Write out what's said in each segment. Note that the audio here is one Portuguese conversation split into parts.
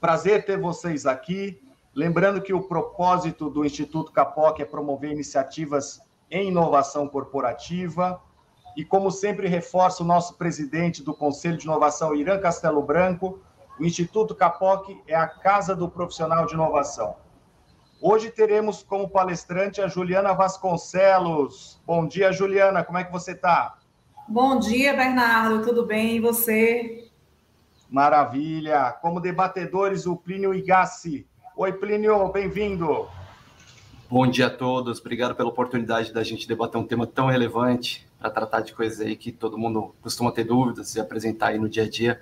Prazer ter vocês aqui. Lembrando que o propósito do Instituto Capoc é promover iniciativas em inovação corporativa. E, como sempre, reforço o nosso presidente do Conselho de Inovação, Irã Castelo Branco, o Instituto Capoc é a casa do profissional de inovação. Hoje teremos como palestrante a Juliana Vasconcelos. Bom dia, Juliana, como é que você está? Bom dia, Bernardo, tudo bem? E você? Maravilha. Como debatedores, o Plínio Igassi. Oi, Plínio, bem-vindo. Bom dia a todos, obrigado pela oportunidade da gente debater um tema tão relevante para tratar de coisas aí que todo mundo costuma ter dúvidas e apresentar aí no dia a dia,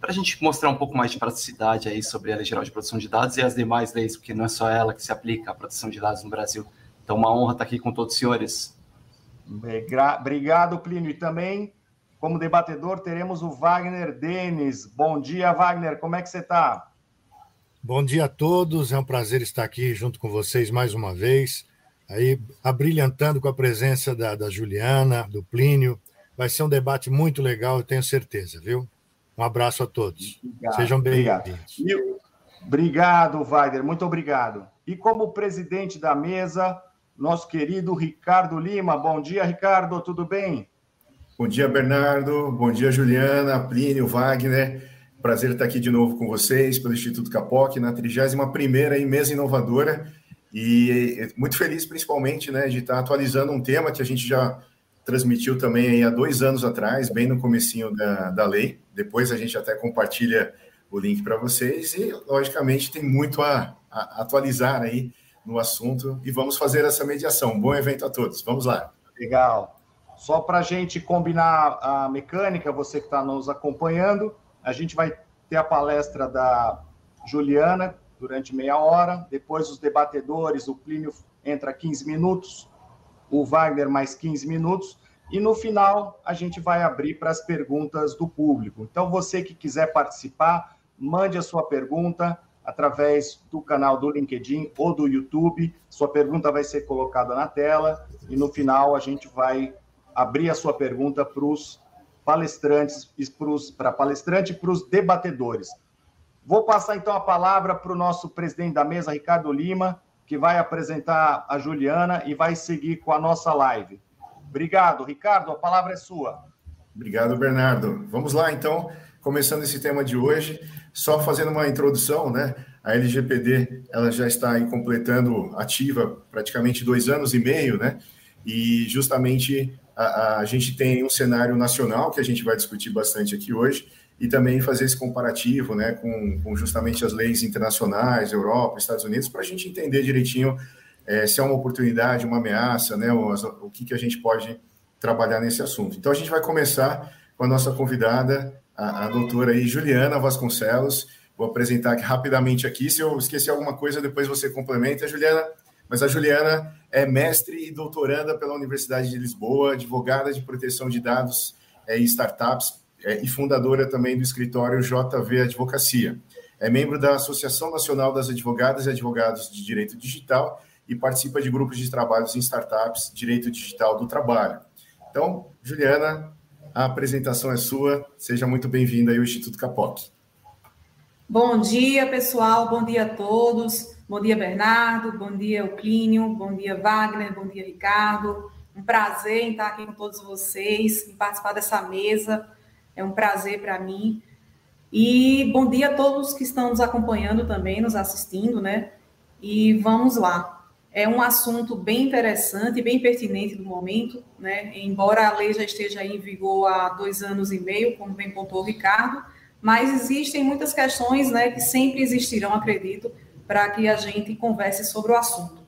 para a gente mostrar um pouco mais de praticidade aí sobre a Lei Geral de Proteção de Dados e as demais leis, porque não é só ela que se aplica à proteção de dados no Brasil. Então, uma honra estar aqui com todos os senhores. Obrigado, Plínio. E também, como debatedor, teremos o Wagner Denis. Bom dia, Wagner, como é que você está? Bom dia a todos, é um prazer estar aqui junto com vocês mais uma vez, aí abrilhantando com a presença da, da Juliana, do Plínio. Vai ser um debate muito legal, eu tenho certeza, viu? Um abraço a todos. Obrigado, Sejam bem-vindos. Obrigado, Wagner, muito obrigado. E como presidente da mesa, nosso querido Ricardo Lima. Bom dia, Ricardo, tudo bem? Bom dia, Bernardo. Bom dia, Juliana, Plínio, Wagner. Prazer estar aqui de novo com vocês pelo Instituto Capoc, na 31ª mesa inovadora. E muito feliz, principalmente, né, de estar atualizando um tema que a gente já transmitiu também há dois anos atrás, bem no comecinho da, da lei. Depois a gente até compartilha o link para vocês e, logicamente, tem muito a, a, atualizar aí no assunto e vamos fazer essa mediação. Bom evento a todos. Vamos lá. Legal. Só para a gente combinar a mecânica, você que está nos acompanhando, a gente vai ter a palestra da Juliana durante meia hora, depois os debatedores, o Plínio entra 15 minutos, o Wagner mais 15 minutos, e no final a gente vai abrir para as perguntas do público. Então, você que quiser participar, mande a sua pergunta através do canal do LinkedIn ou do YouTube. Sua pergunta vai ser colocada na tela e no final a gente vai abrir a sua pergunta para os palestrantes, para palestrante e para os debatedores. Vou passar então a palavra para o nosso presidente da mesa, Ricardo Lima, que vai apresentar a Juliana e vai seguir com a nossa live. Obrigado, Ricardo, a palavra é sua. Obrigado, Bernardo. Vamos lá, então, começando esse tema de hoje, só fazendo uma introdução, né? A LGPD, ela já está aí completando ativa praticamente dois anos e meio, né? E justamente a, a, gente tem um cenário nacional que a gente vai discutir bastante aqui hoje e também fazer esse comparativo né, com, com justamente as leis internacionais, Europa, Estados Unidos, para a gente entender direitinho é, se é uma oportunidade, uma ameaça, né, o, o que, que a gente pode trabalhar nesse assunto. Então, a gente vai começar com a nossa convidada, a, a doutora aí, Juliana Vasconcelos. Vou apresentar aqui, rapidamente aqui. Se eu esquecer alguma coisa, depois você complementa. Juliana, mas a Juliana é mestre e doutoranda pela Universidade de Lisboa, advogada de proteção de dados é, e startups é, e fundadora também do escritório JV Advocacia. É membro da Associação Nacional das Advogadas e Advogados de Direito Digital e participa de grupos de trabalhos em startups, direito digital do trabalho. Então, Juliana, a apresentação é sua. Seja muito bem-vinda ao Instituto Capoc. Bom dia, pessoal. Bom dia a todos. Bom dia, Bernardo. Bom dia, Euclínio. Bom dia, Wagner. Bom dia, Ricardo. Um prazer em estar aqui com todos vocês, em participar dessa mesa. É um prazer para mim. E bom dia a todos que estão nos acompanhando também, nos assistindo, né? E vamos lá. É um assunto bem interessante, bem pertinente no momento, né? Embora a lei já esteja em vigor há dois anos e meio, como bem pontuou o Ricardo, mas existem muitas questões, né, que sempre existirão, acredito, para que a gente converse sobre o assunto.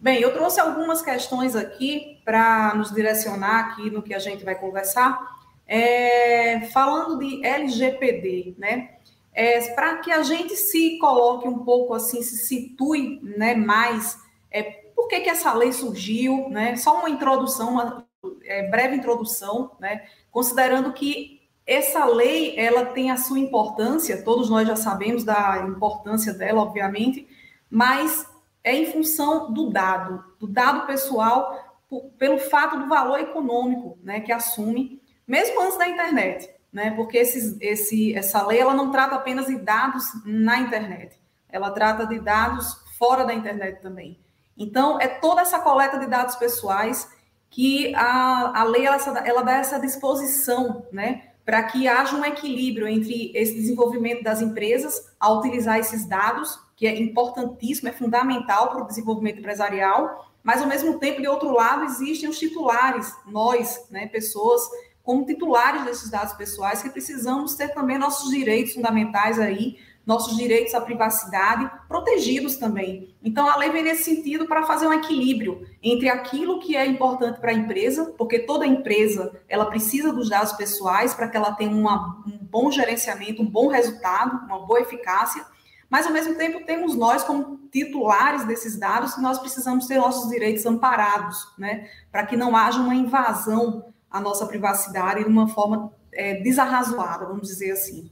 Bem, eu trouxe algumas questões aqui para nos direcionar aqui no que a gente vai conversar. É, falando de LGPD, né? É, para que a gente se coloque um pouco assim, se situe né, mais, é, por que, que essa lei surgiu, né? Só uma introdução, uma é, breve introdução, né? Considerando que essa lei, ela tem a sua importância, todos nós já sabemos da importância dela, obviamente, mas é em função do dado, do dado pessoal, pelo fato do valor econômico, né, que assume, mesmo antes da internet, né? Porque esses, esse, essa lei ela não trata apenas de dados na internet, ela trata de dados fora da internet também. Então, é toda essa coleta de dados pessoais que a, a lei ela, ela dá essa disposição, né? Para que haja um equilíbrio entre esse desenvolvimento das empresas a utilizar esses dados, que é importantíssimo, é fundamental para o desenvolvimento empresarial, mas ao mesmo tempo, de outro lado, existem os titulares, nós, né, pessoas como titulares desses dados pessoais, que precisamos ter também nossos direitos fundamentais aí, nossos direitos à privacidade protegidos também. Então, a lei vem nesse sentido para fazer um equilíbrio entre aquilo que é importante para a empresa, porque toda empresa ela precisa dos dados pessoais para que ela tenha uma, um bom gerenciamento, um bom resultado, uma boa eficácia, mas ao mesmo tempo temos nós como titulares desses dados que nós precisamos ter nossos direitos amparados, né, para que não haja uma invasão a nossa privacidade de uma forma é, desarrazoada, vamos dizer assim.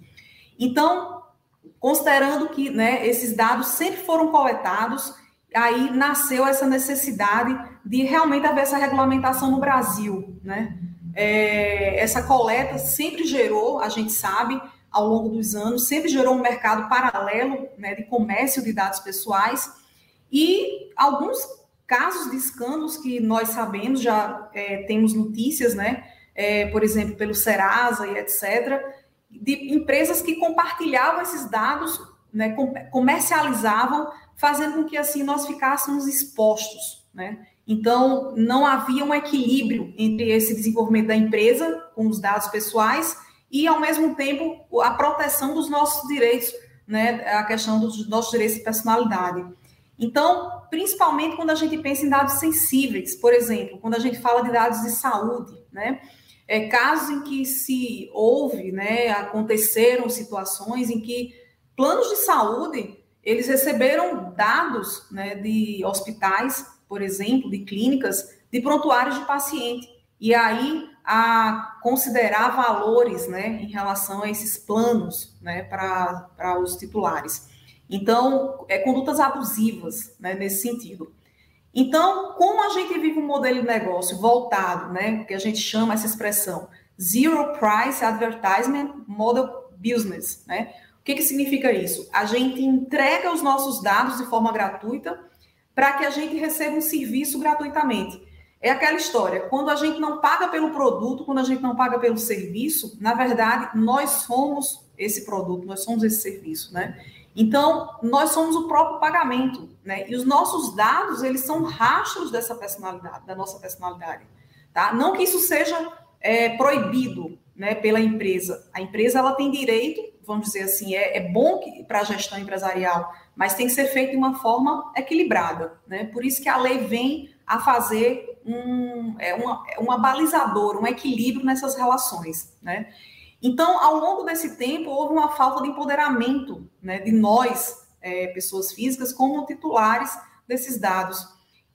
Então, considerando que né, esses dados sempre foram coletados, aí nasceu essa necessidade de realmente haver essa regulamentação no Brasil. Né? É, essa coleta sempre gerou, a gente sabe, ao longo dos anos, sempre gerou um mercado paralelo né, de comércio de dados pessoais e alguns casos de escândalos que nós sabemos, já é, temos notícias, né? É, por exemplo, pelo Serasa e etc., de empresas que compartilhavam esses dados, né, comercializavam, fazendo com que assim nós ficássemos expostos, né? Então, não havia um equilíbrio entre esse desenvolvimento da empresa com os dados pessoais e, ao mesmo tempo, a proteção dos nossos direitos, né, a questão dos nossos direitos de personalidade. Então, principalmente quando a gente pensa em dados sensíveis, por exemplo, quando a gente fala de dados de saúde, né? É, casos em que se houve, né, aconteceram situações em que planos de saúde eles receberam dados né, de hospitais, por exemplo, de clínicas, de prontuários de paciente. E aí a considerar valores né, em relação a esses planos né, para os titulares. Então, é, condutas abusivas né, nesse sentido. Então, como a gente vive um modelo de negócio voltado, né, que a gente chama essa expressão Zero Price Advertisement Model Business, né? O que, que significa isso? A gente entrega os nossos dados de forma gratuita para que a gente receba um serviço gratuitamente. É aquela história, quando a gente não paga pelo produto, quando a gente não paga pelo serviço, na verdade, nós somos esse produto, nós somos esse serviço, né? Então, nós somos o próprio pagamento, né? E os nossos dados, eles são rastros dessa personalidade, da nossa personalidade, tá? Não que isso seja é, proibido, né, pela empresa. A empresa, ela tem direito, vamos dizer assim, é, é bom para a gestão empresarial, mas tem que ser feito de uma forma equilibrada, né? Por isso que a lei vem a fazer um, é uma, é uma balizadora, um equilíbrio nessas relações, né? Então, ao longo desse tempo, houve uma falta de empoderamento né, de nós, é, pessoas físicas, como titulares desses dados.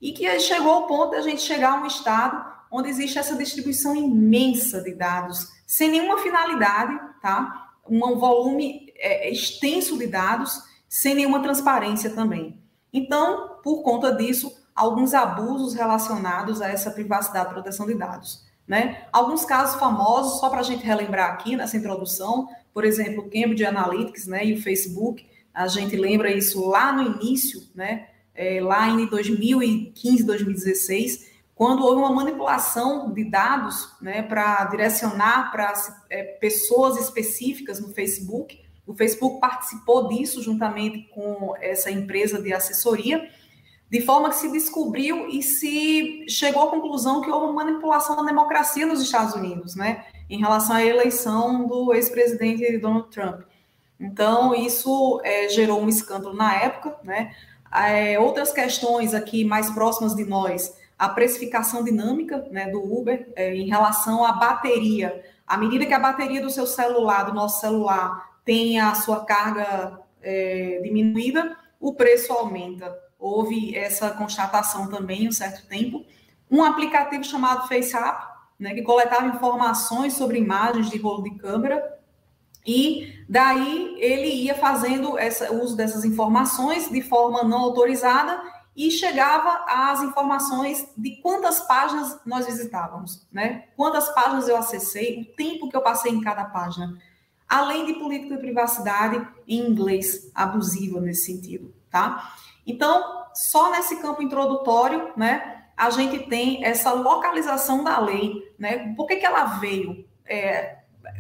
E que chegou ao ponto de a gente chegar a um estado onde existe essa distribuição imensa de dados, sem nenhuma finalidade, tá? Um volume é, extenso de dados, sem nenhuma transparência também. Então, por conta disso, alguns abusos relacionados a essa privacidade e proteção de dados. Né? Alguns casos famosos, só para a gente relembrar aqui nessa introdução, por exemplo, o Cambridge Analytics né, e o Facebook, a gente lembra isso lá no início, né, é, lá em 2015, 2016, quando houve uma manipulação de dados né, para direcionar para é, pessoas específicas no Facebook. O Facebook participou disso juntamente com essa empresa de assessoria de forma que se descobriu e se chegou à conclusão que houve uma manipulação da democracia nos Estados Unidos, né, em relação à eleição do ex-presidente Donald Trump. Então, isso é, gerou um escândalo na época, né. É, outras questões aqui mais próximas de nós, a precificação dinâmica né, do Uber é, em relação à bateria. À medida que a bateria do seu celular, do nosso celular, tem a sua carga é, diminuída, o preço aumenta houve essa constatação também um certo tempo. Um aplicativo chamado FaceApp, né, que coletava informações sobre imagens de rolo de câmera, e daí ele ia fazendo essa, uso dessas informações de forma não autorizada e chegava às informações de quantas páginas nós visitávamos, né? Quantas páginas eu acessei, o tempo que eu passei em cada página. Além de política de privacidade em inglês, abusiva nesse sentido, tá? Então, só nesse campo introdutório, né, a gente tem essa localização da lei, né? Por que, que ela veio? É,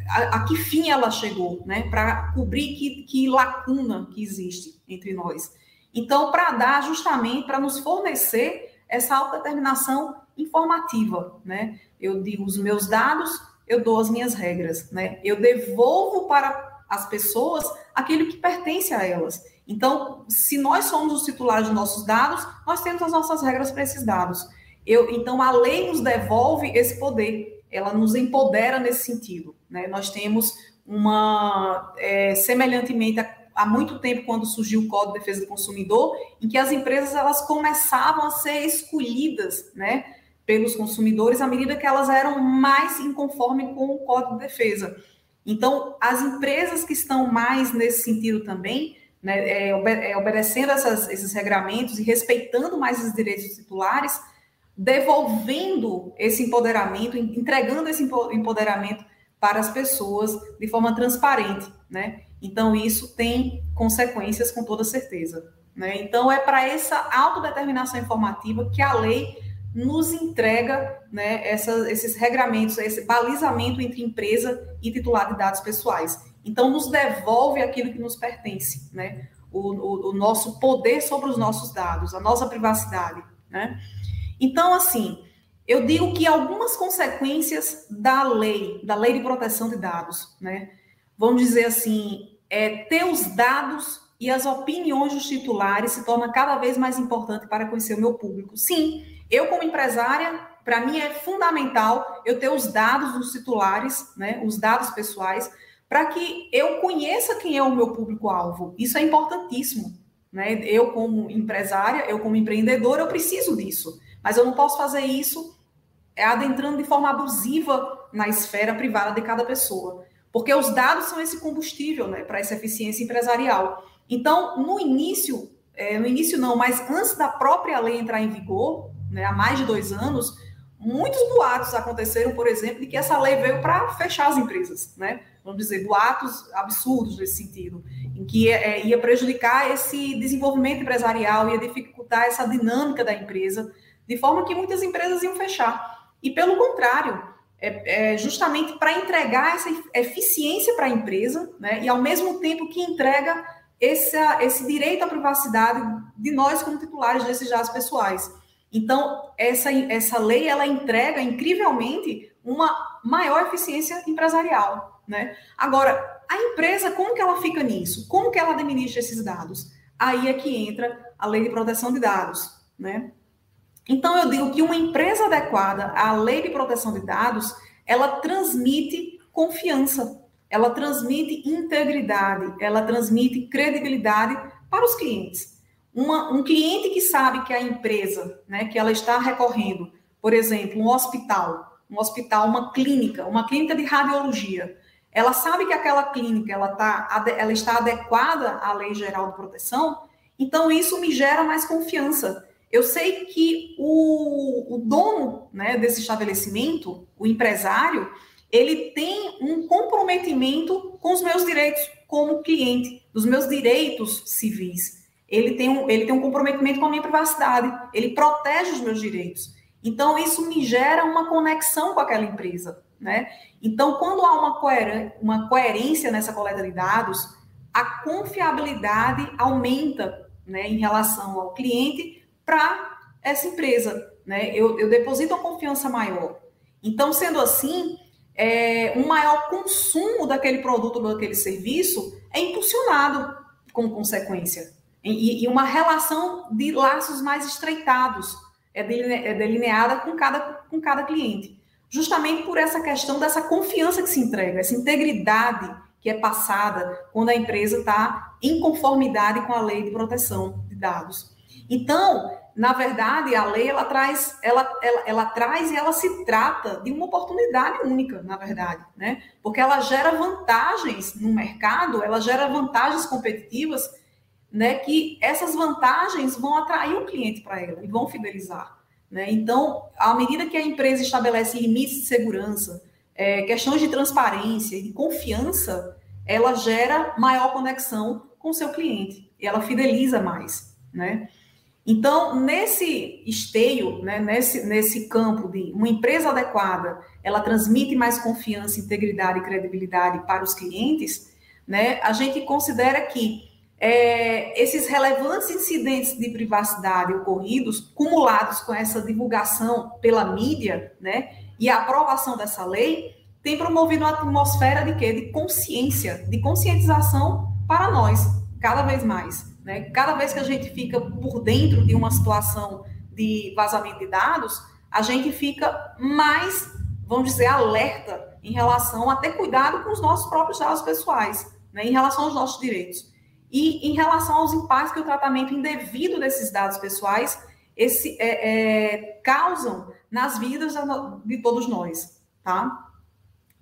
a, a, que fim ela chegou, né? Para cobrir que, que lacuna que existe entre nós. Então, para dar justamente, para nos fornecer essa autodeterminação informativa, né? Eu digo os meus dados, eu dou as minhas regras, né? Eu devolvo para as pessoas aquilo que pertence a elas. Então, se nós somos os titulares dos nossos dados, nós temos as nossas regras para esses dados. Eu, então, a lei nos devolve esse poder, ela nos empodera nesse sentido. Né? Nós temos uma, é, semelhantemente a há muito tempo, quando surgiu o Código de Defesa do Consumidor, em que as empresas elas começavam a ser escolhidas, né, pelos consumidores à medida que elas eram mais inconforme com o Código de Defesa. Então, as empresas que estão mais nesse sentido também, né, é, é, obedecendo essas, esses regramentos e respeitando mais os direitos titulares, devolvendo esse empoderamento, entregando esse empoderamento para as pessoas de forma transparente, né? Então, isso tem consequências com toda certeza. Né? Então, é para essa autodeterminação informativa que a lei nos entrega né, essa, esses regramentos, esse balizamento entre empresa e titular de dados pessoais. Então, nos devolve aquilo que nos pertence, né? o, o, o nosso poder sobre os nossos dados, a nossa privacidade. Né? Então, assim, eu digo que algumas consequências da lei, da lei de proteção de dados, né? Vamos dizer assim, é, ter os dados e as opiniões dos titulares se torna cada vez mais importante para conhecer o meu público. Sim, eu como empresária, para mim é fundamental eu ter os dados dos titulares, né, os dados pessoais, para que eu conheça quem é o meu público-alvo. Isso é importantíssimo. Né? Eu, como empresária, eu, como empreendedora, eu preciso disso. Mas eu não posso fazer isso adentrando de forma abusiva na esfera privada de cada pessoa porque os dados são esse combustível né, para essa eficiência empresarial. Então, no início, é, no início não, mas antes da própria lei entrar em vigor, né, há mais de dois anos, muitos boatos aconteceram, por exemplo, de que essa lei veio para fechar as empresas, né? Vamos dizer, boatos absurdos nesse sentido, em que é, ia prejudicar esse desenvolvimento empresarial, ia dificultar essa dinâmica da empresa, de forma que muitas empresas iam fechar. E pelo contrário, é, é justamente para entregar essa eficiência para a empresa, né, e ao mesmo tempo que entrega esse, esse direito à privacidade de nós como titulares desses dados pessoais. Então, essa, essa lei, ela entrega, incrivelmente, uma maior eficiência empresarial, né? Agora, a empresa, como que ela fica nisso? Como que ela administra esses dados? Aí é que entra a lei de proteção de dados, né? Então, eu digo que uma empresa adequada à lei de proteção de dados, ela transmite confiança, ela transmite integridade, ela transmite credibilidade para os clientes. Uma, um cliente que sabe que a empresa, né, que ela está recorrendo, por exemplo, um hospital, um hospital, uma clínica, uma clínica de radiologia, ela sabe que aquela clínica ela, tá, ela está adequada à lei geral de proteção, então isso me gera mais confiança eu sei que o, o dono né, desse estabelecimento, o empresário, ele tem um comprometimento com os meus direitos como cliente, dos meus direitos civis. Ele tem um, ele tem um comprometimento com a minha privacidade, ele protege os meus direitos. Então, isso me gera uma conexão com aquela empresa. Né? Então, quando há uma, coer uma coerência nessa coleta de dados, a confiabilidade aumenta né, em relação ao cliente para essa empresa. Né? Eu, eu deposito uma confiança maior. Então, sendo assim, é, um maior consumo daquele produto ou daquele serviço é impulsionado como consequência. E, e, uma relação de laços mais estreitados é, é delineada com cada, com cada cliente. Justamente por essa questão dessa confiança que se entrega, essa integridade que é passada quando a empresa está em conformidade com a lei de proteção de dados. Então, na verdade, a lei ela traz, ela, ela, ela traz e ela se trata de uma oportunidade única, na verdade, né? Porque ela gera vantagens no mercado, ela gera vantagens competitivas né, que essas vantagens vão atrair o cliente para ela e vão fidelizar. Né? Então, à medida que a empresa estabelece limites de segurança, é, questões de transparência e confiança, ela gera maior conexão com o seu cliente e ela fideliza mais, né? Então, nesse esteio, né, nesse, nesse campo de uma empresa adequada, ela transmite mais confiança, integridade e credibilidade para os clientes, né, a gente considera que é, esses relevantes incidentes de privacidade ocorridos, cumulados com essa divulgação pela mídia, né, e a aprovação dessa lei, tem promovido uma atmosfera de quê? De consciência, de conscientização para nós, cada vez mais. Né? Cada vez que a gente fica por dentro de uma situação de vazamento de dados, a gente fica mais, vamos dizer, alerta em relação a ter cuidado com os nossos próprios dados pessoais, né? em relação aos nossos direitos. E em relação aos impactos que o tratamento indevido desses dados pessoais esse, é, é, causam nas vidas de todos nós, tá?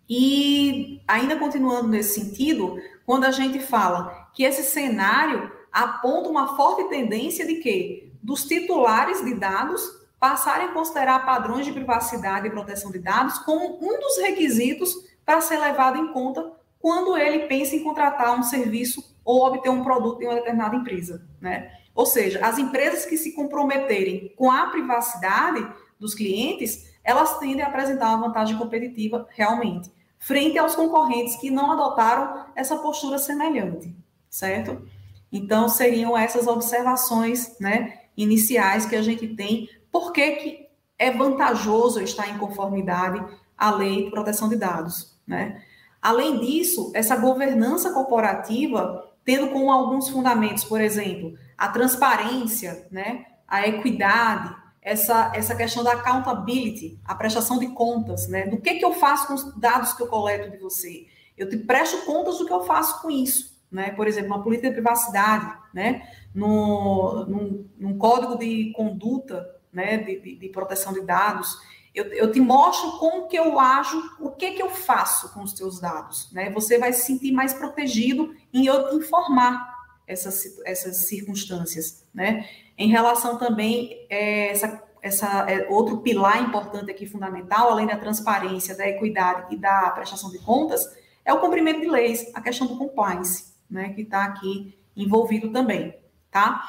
E ainda continuando nesse sentido, quando a gente fala que esse cenário aponta uma forte tendência de que dos titulares de dados passarem a considerar padrões de privacidade e proteção de dados como um dos requisitos para ser levado em conta quando ele pensa em contratar um serviço ou obter um produto em uma determinada empresa, né? Ou seja, as empresas que se comprometerem com a privacidade dos clientes, elas tendem a apresentar uma vantagem competitiva realmente, frente aos concorrentes que não adotaram essa postura semelhante, certo? Então, seriam essas observações né, iniciais que a gente tem. Por que, que é vantajoso estar em conformidade à lei de proteção de dados? Né? Além disso, essa governança corporativa, tendo como alguns fundamentos, por exemplo, a transparência, né, a equidade, essa, essa questão da accountability, a prestação de contas, né? Do que, que eu faço com os dados que eu coleto de você? Eu te presto contas do que eu faço com isso né? por exemplo, uma política de privacidade, né? no, num, num código de conduta né? de, de, de proteção de dados, eu, eu, te mostro como que eu ajo, o que que eu faço com os teus dados, né? Você vai se sentir mais protegido em eu te informar essas, essas circunstâncias, né? Em relação também é, essa, essa é, outro pilar importante aqui fundamental, além da transparência, da equidade e da prestação de contas, é o cumprimento de leis, a questão do compliance né, que está aqui envolvido também, tá?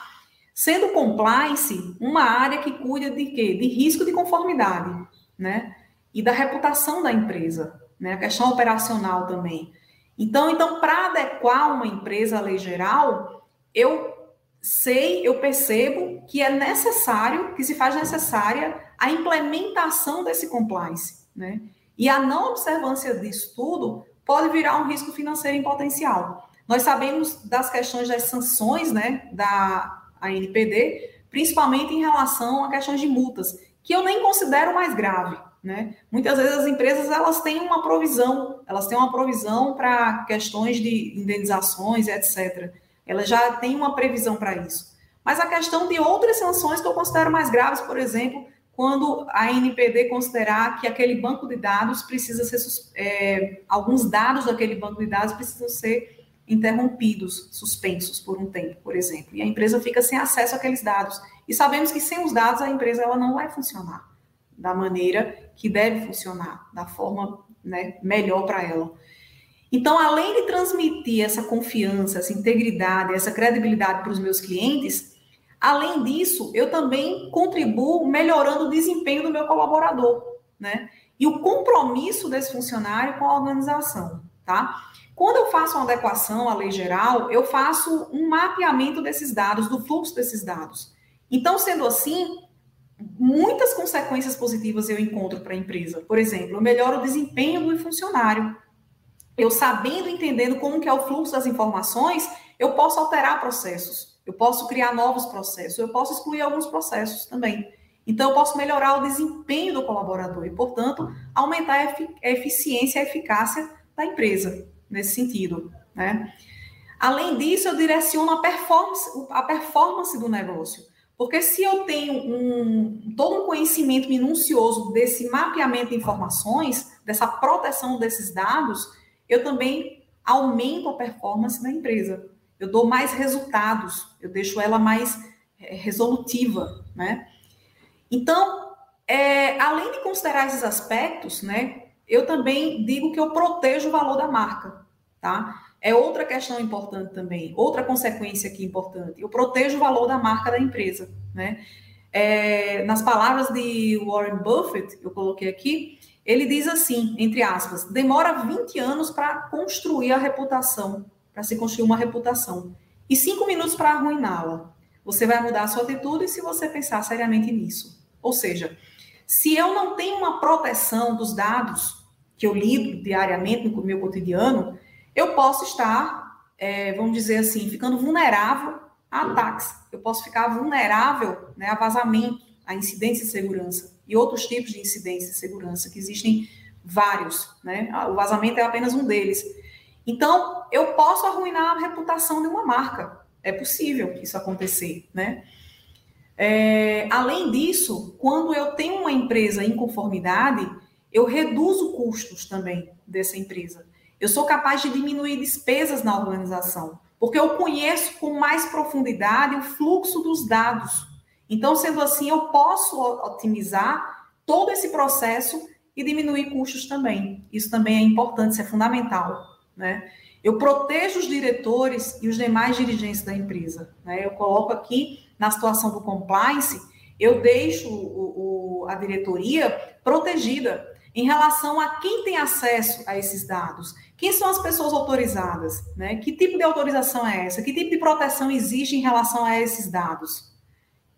Sendo compliance uma área que cuida de quê? De risco de conformidade, né? E da reputação da empresa, né? A questão operacional também. Então, então para adequar uma empresa à lei geral, eu sei, eu percebo que é necessário, que se faz necessária a implementação desse compliance, né? E a não observância disso tudo pode virar um risco financeiro em potencial. Nós sabemos das questões das sanções né, da ANPD, principalmente em relação a questões de multas, que eu nem considero mais grave. Né? Muitas vezes as empresas elas têm uma provisão, elas têm uma provisão para questões de indenizações, etc. Elas já têm uma previsão para isso. Mas a questão de outras sanções que eu considero mais graves, por exemplo, quando a NPD considerar que aquele banco de dados precisa ser, é, alguns dados daquele banco de dados precisam ser interrompidos, suspensos por um tempo, por exemplo, e a empresa fica sem acesso àqueles dados. E sabemos que sem os dados a empresa ela não vai funcionar da maneira que deve funcionar, da forma né, melhor para ela. Então, além de transmitir essa confiança, essa integridade, essa credibilidade para os meus clientes, além disso, eu também contribuo melhorando o desempenho do meu colaborador, né? E o compromisso desse funcionário com a organização, tá? Quando eu faço uma adequação à lei geral, eu faço um mapeamento desses dados, do fluxo desses dados. Então, sendo assim, muitas consequências positivas eu encontro para a empresa. Por exemplo, eu melhoro o desempenho do funcionário. Eu sabendo, entendendo como que é o fluxo das informações, eu posso alterar processos, eu posso criar novos processos, eu posso excluir alguns processos também. Então, eu posso melhorar o desempenho do colaborador e, portanto, aumentar a eficiência e a eficácia da empresa nesse sentido, né? Além disso, eu direciono a performance, a performance do negócio. Porque se eu tenho um, todo um conhecimento minucioso desse mapeamento de informações, dessa proteção desses dados, eu também aumento a performance da empresa. eu dou mais resultados, eu deixo ela mais é, resolutiva, né? Então, é, além de considerar esses aspectos, né, eu também digo que eu protejo o valor da marca, tá? É outra questão importante também, outra consequência aqui importante. Eu protejo o valor da marca da empresa, né? É, nas palavras de Warren Buffett, eu coloquei aqui, ele diz assim, entre aspas, demora 20 anos para construir a reputação, para se construir uma reputação, e 5 minutos para arruiná-la. Você vai mudar a sua atitude se você pensar seriamente nisso. Ou seja, se eu não tenho uma proteção dos dados que eu lido diariamente no meu cotidiano, eu posso estar, é, vamos dizer assim, ficando vulnerável a ataques. Eu posso ficar vulnerável né, a vazamento, a incidência de segurança e outros tipos de incidência de segurança, que existem vários. Né? O vazamento é apenas um deles. Então, eu posso arruinar a reputação de uma marca. É possível isso acontecer, né? É, além disso, quando eu tenho uma empresa em conformidade, eu reduzo custos também dessa empresa. Eu sou capaz de diminuir despesas na organização, porque eu conheço com mais profundidade o fluxo dos dados. Então, sendo assim, eu posso otimizar todo esse processo e diminuir custos também. Isso também é importante, isso é fundamental. Né? Eu protejo os diretores e os demais dirigentes da empresa. Né? Eu coloco aqui na situação do compliance, eu deixo o, o, a diretoria protegida em relação a quem tem acesso a esses dados. Quem são as pessoas autorizadas? Né? Que tipo de autorização é essa? Que tipo de proteção existe em relação a esses dados?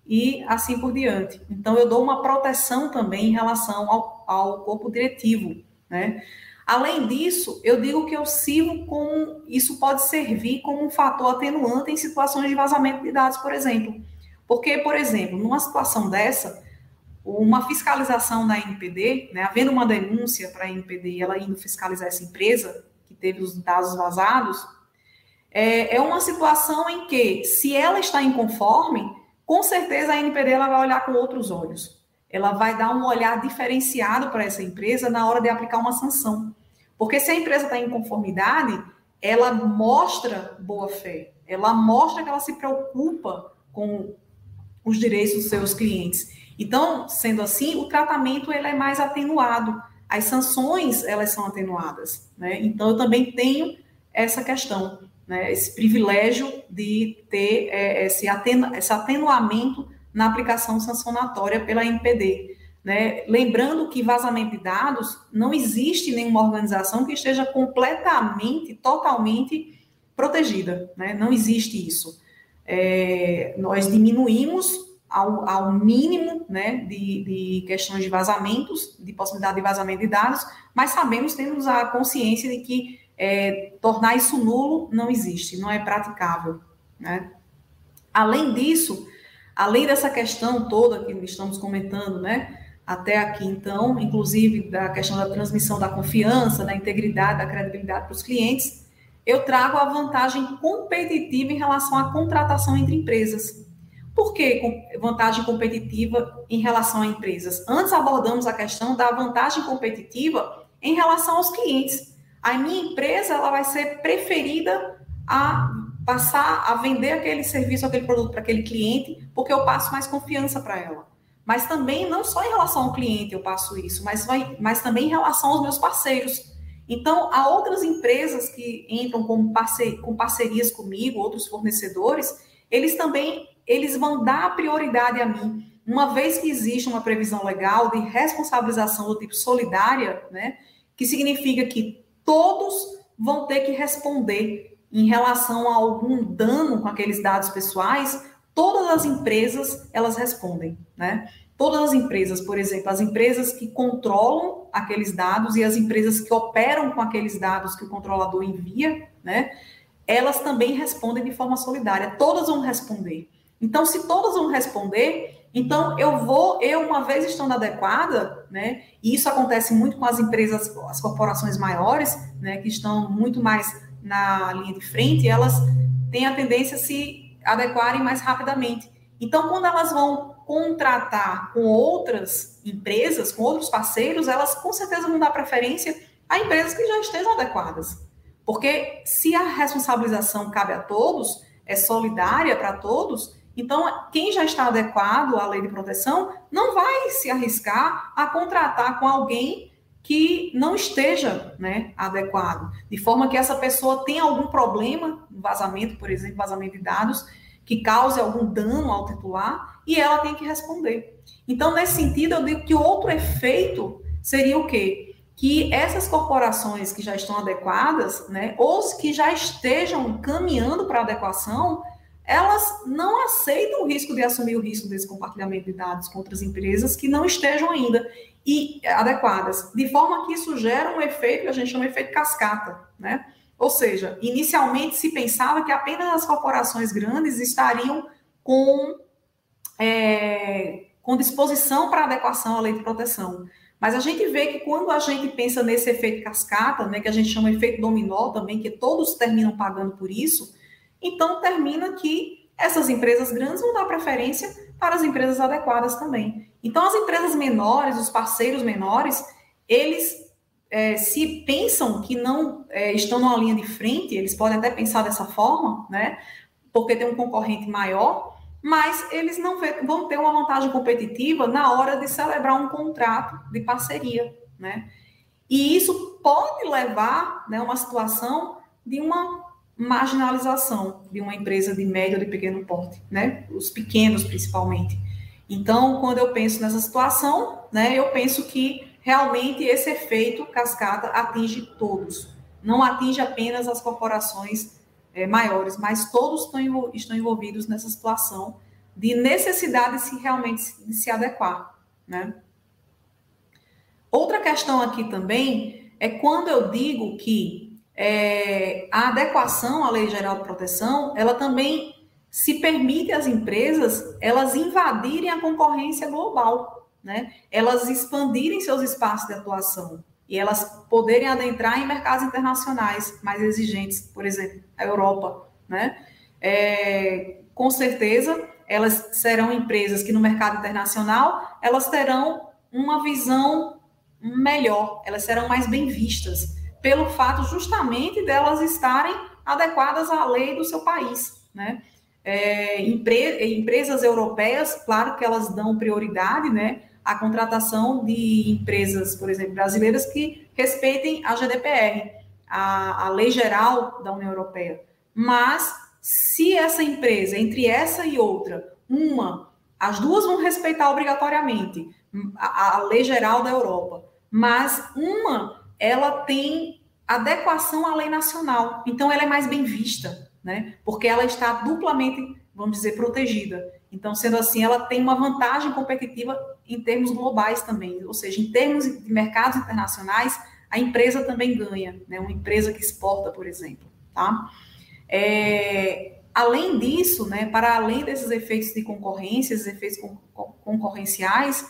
E assim por diante. Então, eu dou uma proteção também em relação ao, ao corpo diretivo. Né? Além disso, eu digo que eu sirvo como. Isso pode servir como um fator atenuante em situações de vazamento de dados, por exemplo. Porque, por exemplo, numa situação dessa, uma fiscalização da NPD, né, havendo uma denúncia para a NPD ela indo fiscalizar essa empresa que teve os dados vazados, é, é uma situação em que, se ela está inconforme, com certeza a NPD ela vai olhar com outros olhos ela vai dar um olhar diferenciado para essa empresa na hora de aplicar uma sanção. Porque se a empresa está em conformidade, ela mostra boa fé, ela mostra que ela se preocupa com os direitos dos seus clientes. Então, sendo assim, o tratamento ele é mais atenuado, as sanções elas são atenuadas. Né? Então, eu também tenho essa questão, né? esse privilégio de ter é, esse, atenu esse atenuamento na aplicação sancionatória pela NPD. Né? Lembrando que vazamento de dados não existe nenhuma organização que esteja completamente, totalmente protegida. Né? Não existe isso. É, nós diminuímos ao, ao mínimo né, de, de, questões de vazamentos, de possibilidade de vazamento de dados, mas sabemos, temos a consciência de que é, tornar isso nulo não existe, não é praticável. Né? Além disso, Além dessa questão toda que estamos comentando, né? Até aqui, então, inclusive da questão da transmissão da confiança, da integridade, da credibilidade para os clientes, eu trago a vantagem competitiva em relação à contratação entre empresas. Por que vantagem competitiva em relação a empresas? Antes abordamos a questão da vantagem competitiva em relação aos clientes. A minha empresa ela vai ser preferida a passar a vender aquele serviço, aquele produto para aquele cliente, porque eu passo mais confiança para ela. Mas também, não só em relação ao cliente eu passo isso, mas, vai, mas também em relação aos meus parceiros. Então, há outras empresas que entram com, parce, com parcerias comigo, outros fornecedores, eles também eles vão dar prioridade a mim. Uma vez que existe uma previsão legal de responsabilização do tipo solidária, né, que significa que todos vão ter que responder em relação a algum dano com aqueles dados pessoais, todas as empresas elas respondem, né? Todas as empresas, por exemplo, as empresas que controlam aqueles dados e as empresas que operam com aqueles dados que o controlador envia, né? Elas também respondem de forma solidária. Todas vão responder. Então, se todas vão responder, então eu vou, eu uma vez estando adequada, né? E isso acontece muito com as empresas, as corporações maiores, né? Que estão muito mais na linha de frente, elas têm a tendência a se adequarem mais rapidamente. Então, quando elas vão contratar com outras empresas, com outros parceiros, elas com certeza vão dar preferência a empresas que já estejam adequadas. Porque se a responsabilização cabe a todos, é solidária para todos, então quem já está adequado à lei de proteção não vai se arriscar a contratar com alguém que não esteja né, adequado, de forma que essa pessoa tenha algum problema, vazamento, por exemplo, vazamento de dados, que cause algum dano ao titular, e ela tem que responder. Então, nesse sentido, eu digo que outro efeito seria o quê? Que essas corporações que já estão adequadas, né, ou que já estejam caminhando para adequação, elas não aceitam o risco de assumir o risco desse compartilhamento de dados com outras empresas que não estejam ainda e adequadas, de forma que isso gera um efeito que a gente chama de efeito cascata, né? Ou seja, inicialmente se pensava que apenas as corporações grandes estariam com, é, com disposição para adequação à lei de proteção. Mas a gente vê que quando a gente pensa nesse efeito cascata, né, que a gente chama de efeito dominó também, que todos terminam pagando por isso, então termina que essas empresas grandes vão dar preferência para as empresas adequadas também. Então, as empresas menores, os parceiros menores, eles é, se pensam que não é, estão numa linha de frente, eles podem até pensar dessa forma, né? Porque tem um concorrente maior, mas eles não vão ter uma vantagem competitiva na hora de celebrar um contrato de parceria, né? E isso pode levar né, uma situação de uma marginalização de uma empresa de médio ou de pequeno porte, né? Os pequenos, principalmente. Então, quando eu penso nessa situação, né, eu penso que realmente esse efeito cascata atinge todos. Não atinge apenas as corporações é, maiores, mas todos estão, estão envolvidos nessa situação de necessidade de se realmente de se adequar, né? Outra questão aqui também é quando eu digo que é, a adequação à Lei Geral de Proteção, ela também se permite às empresas elas invadirem a concorrência global, né? Elas expandirem seus espaços de atuação e elas poderem adentrar em mercados internacionais mais exigentes, por exemplo, a Europa, né? É, com certeza, elas serão empresas que no mercado internacional elas terão uma visão melhor, elas serão mais bem vistas pelo fato justamente delas estarem adequadas à lei do seu país, né? É, empre, empresas europeias, claro que elas dão prioridade, né, à contratação de empresas, por exemplo, brasileiras que respeitem a GDPR, a, a Lei Geral da União Europeia. Mas se essa empresa, entre essa e outra, uma, as duas vão respeitar obrigatoriamente a, a Lei Geral da Europa, mas uma, ela tem adequação à lei nacional, então ela é mais bem vista né? Porque ela está duplamente, vamos dizer, protegida. Então, sendo assim, ela tem uma vantagem competitiva em termos globais também, ou seja, em termos de mercados internacionais, a empresa também ganha, né? Uma empresa que exporta, por exemplo, tá? É, além disso, né, para além desses efeitos de concorrência, esses efeitos concorrenciais,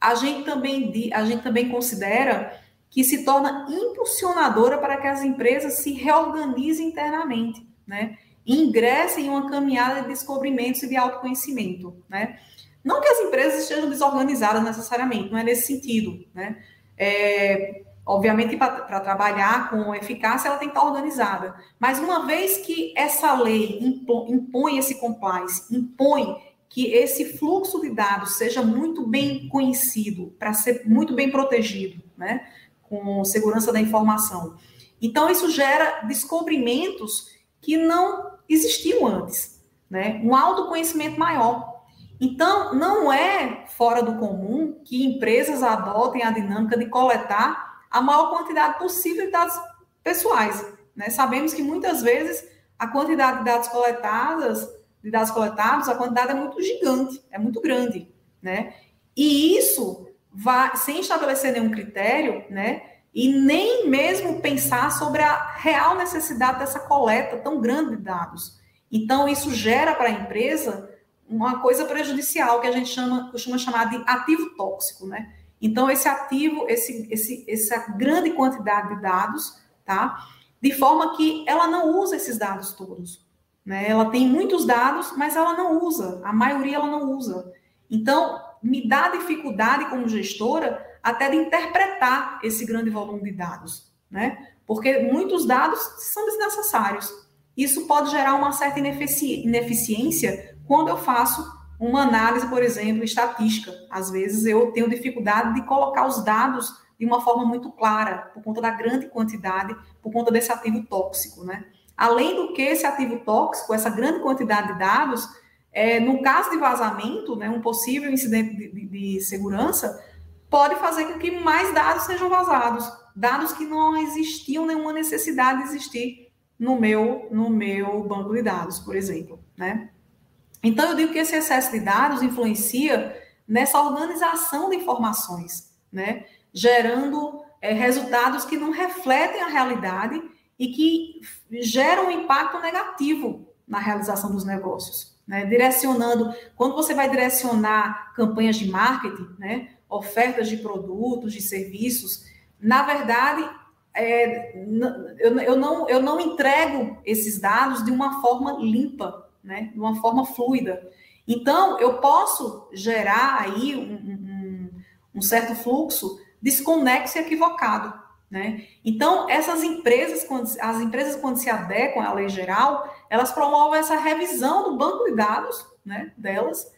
a gente também, a gente também considera que se torna impulsionadora para que as empresas se reorganizem internamente né? Ingressem em uma caminhada de descobrimentos e de autoconhecimento, né? Não que as empresas estejam desorganizadas necessariamente, não é nesse sentido, né? É, obviamente, para trabalhar com eficácia, ela tem que estar organizada. Mas uma vez que essa lei impõe esse compliance, impõe que esse fluxo de dados seja muito bem conhecido, para ser muito bem protegido, né? Com segurança da informação. Então, isso gera descobrimentos que não existiam antes, né? Um autoconhecimento maior. Então, não é fora do comum que empresas adotem a dinâmica de coletar a maior quantidade possível de dados pessoais. Né? Sabemos que muitas vezes a quantidade de dados coletados, de dados coletados, a quantidade é muito gigante, é muito grande, né? E isso sem estabelecer nenhum critério, né? e nem mesmo pensar sobre a real necessidade dessa coleta tão grande de dados. Então, isso gera para a empresa uma coisa prejudicial que a gente chama, costuma chamar de ativo tóxico, né? Então, esse ativo, esse, esse, essa grande quantidade de dados, tá? De forma que ela não usa esses dados todos. Né? Ela tem muitos dados, mas ela não usa. A maioria ela não usa. Então, me dá dificuldade como gestora até de interpretar esse grande volume de dados, né? Porque muitos dados são desnecessários. Isso pode gerar uma certa ineficiência quando eu faço uma análise, por exemplo, estatística. Às vezes eu tenho dificuldade de colocar os dados de uma forma muito clara, por conta da grande quantidade, por conta desse ativo tóxico, né? Além do que esse ativo tóxico, essa grande quantidade de dados, é, no caso de vazamento, né, um possível incidente de, de, de segurança, pode fazer com que mais dados sejam vazados, dados que não existiam nenhuma necessidade de existir no meu, no meu banco de dados, por exemplo, né? Então, eu digo que esse excesso de dados influencia nessa organização de informações, né? Gerando é, resultados que não refletem a realidade e que geram um impacto negativo na realização dos negócios, né? Direcionando, quando você vai direcionar campanhas de marketing, né? Ofertas de produtos, de serviços, na verdade, é, eu, eu, não, eu não entrego esses dados de uma forma limpa, né? de uma forma fluida. Então, eu posso gerar aí um, um, um certo fluxo desconexo e equivocado. Né? Então, essas empresas, as empresas, quando se adequam à lei geral, elas promovem essa revisão do banco de dados né, delas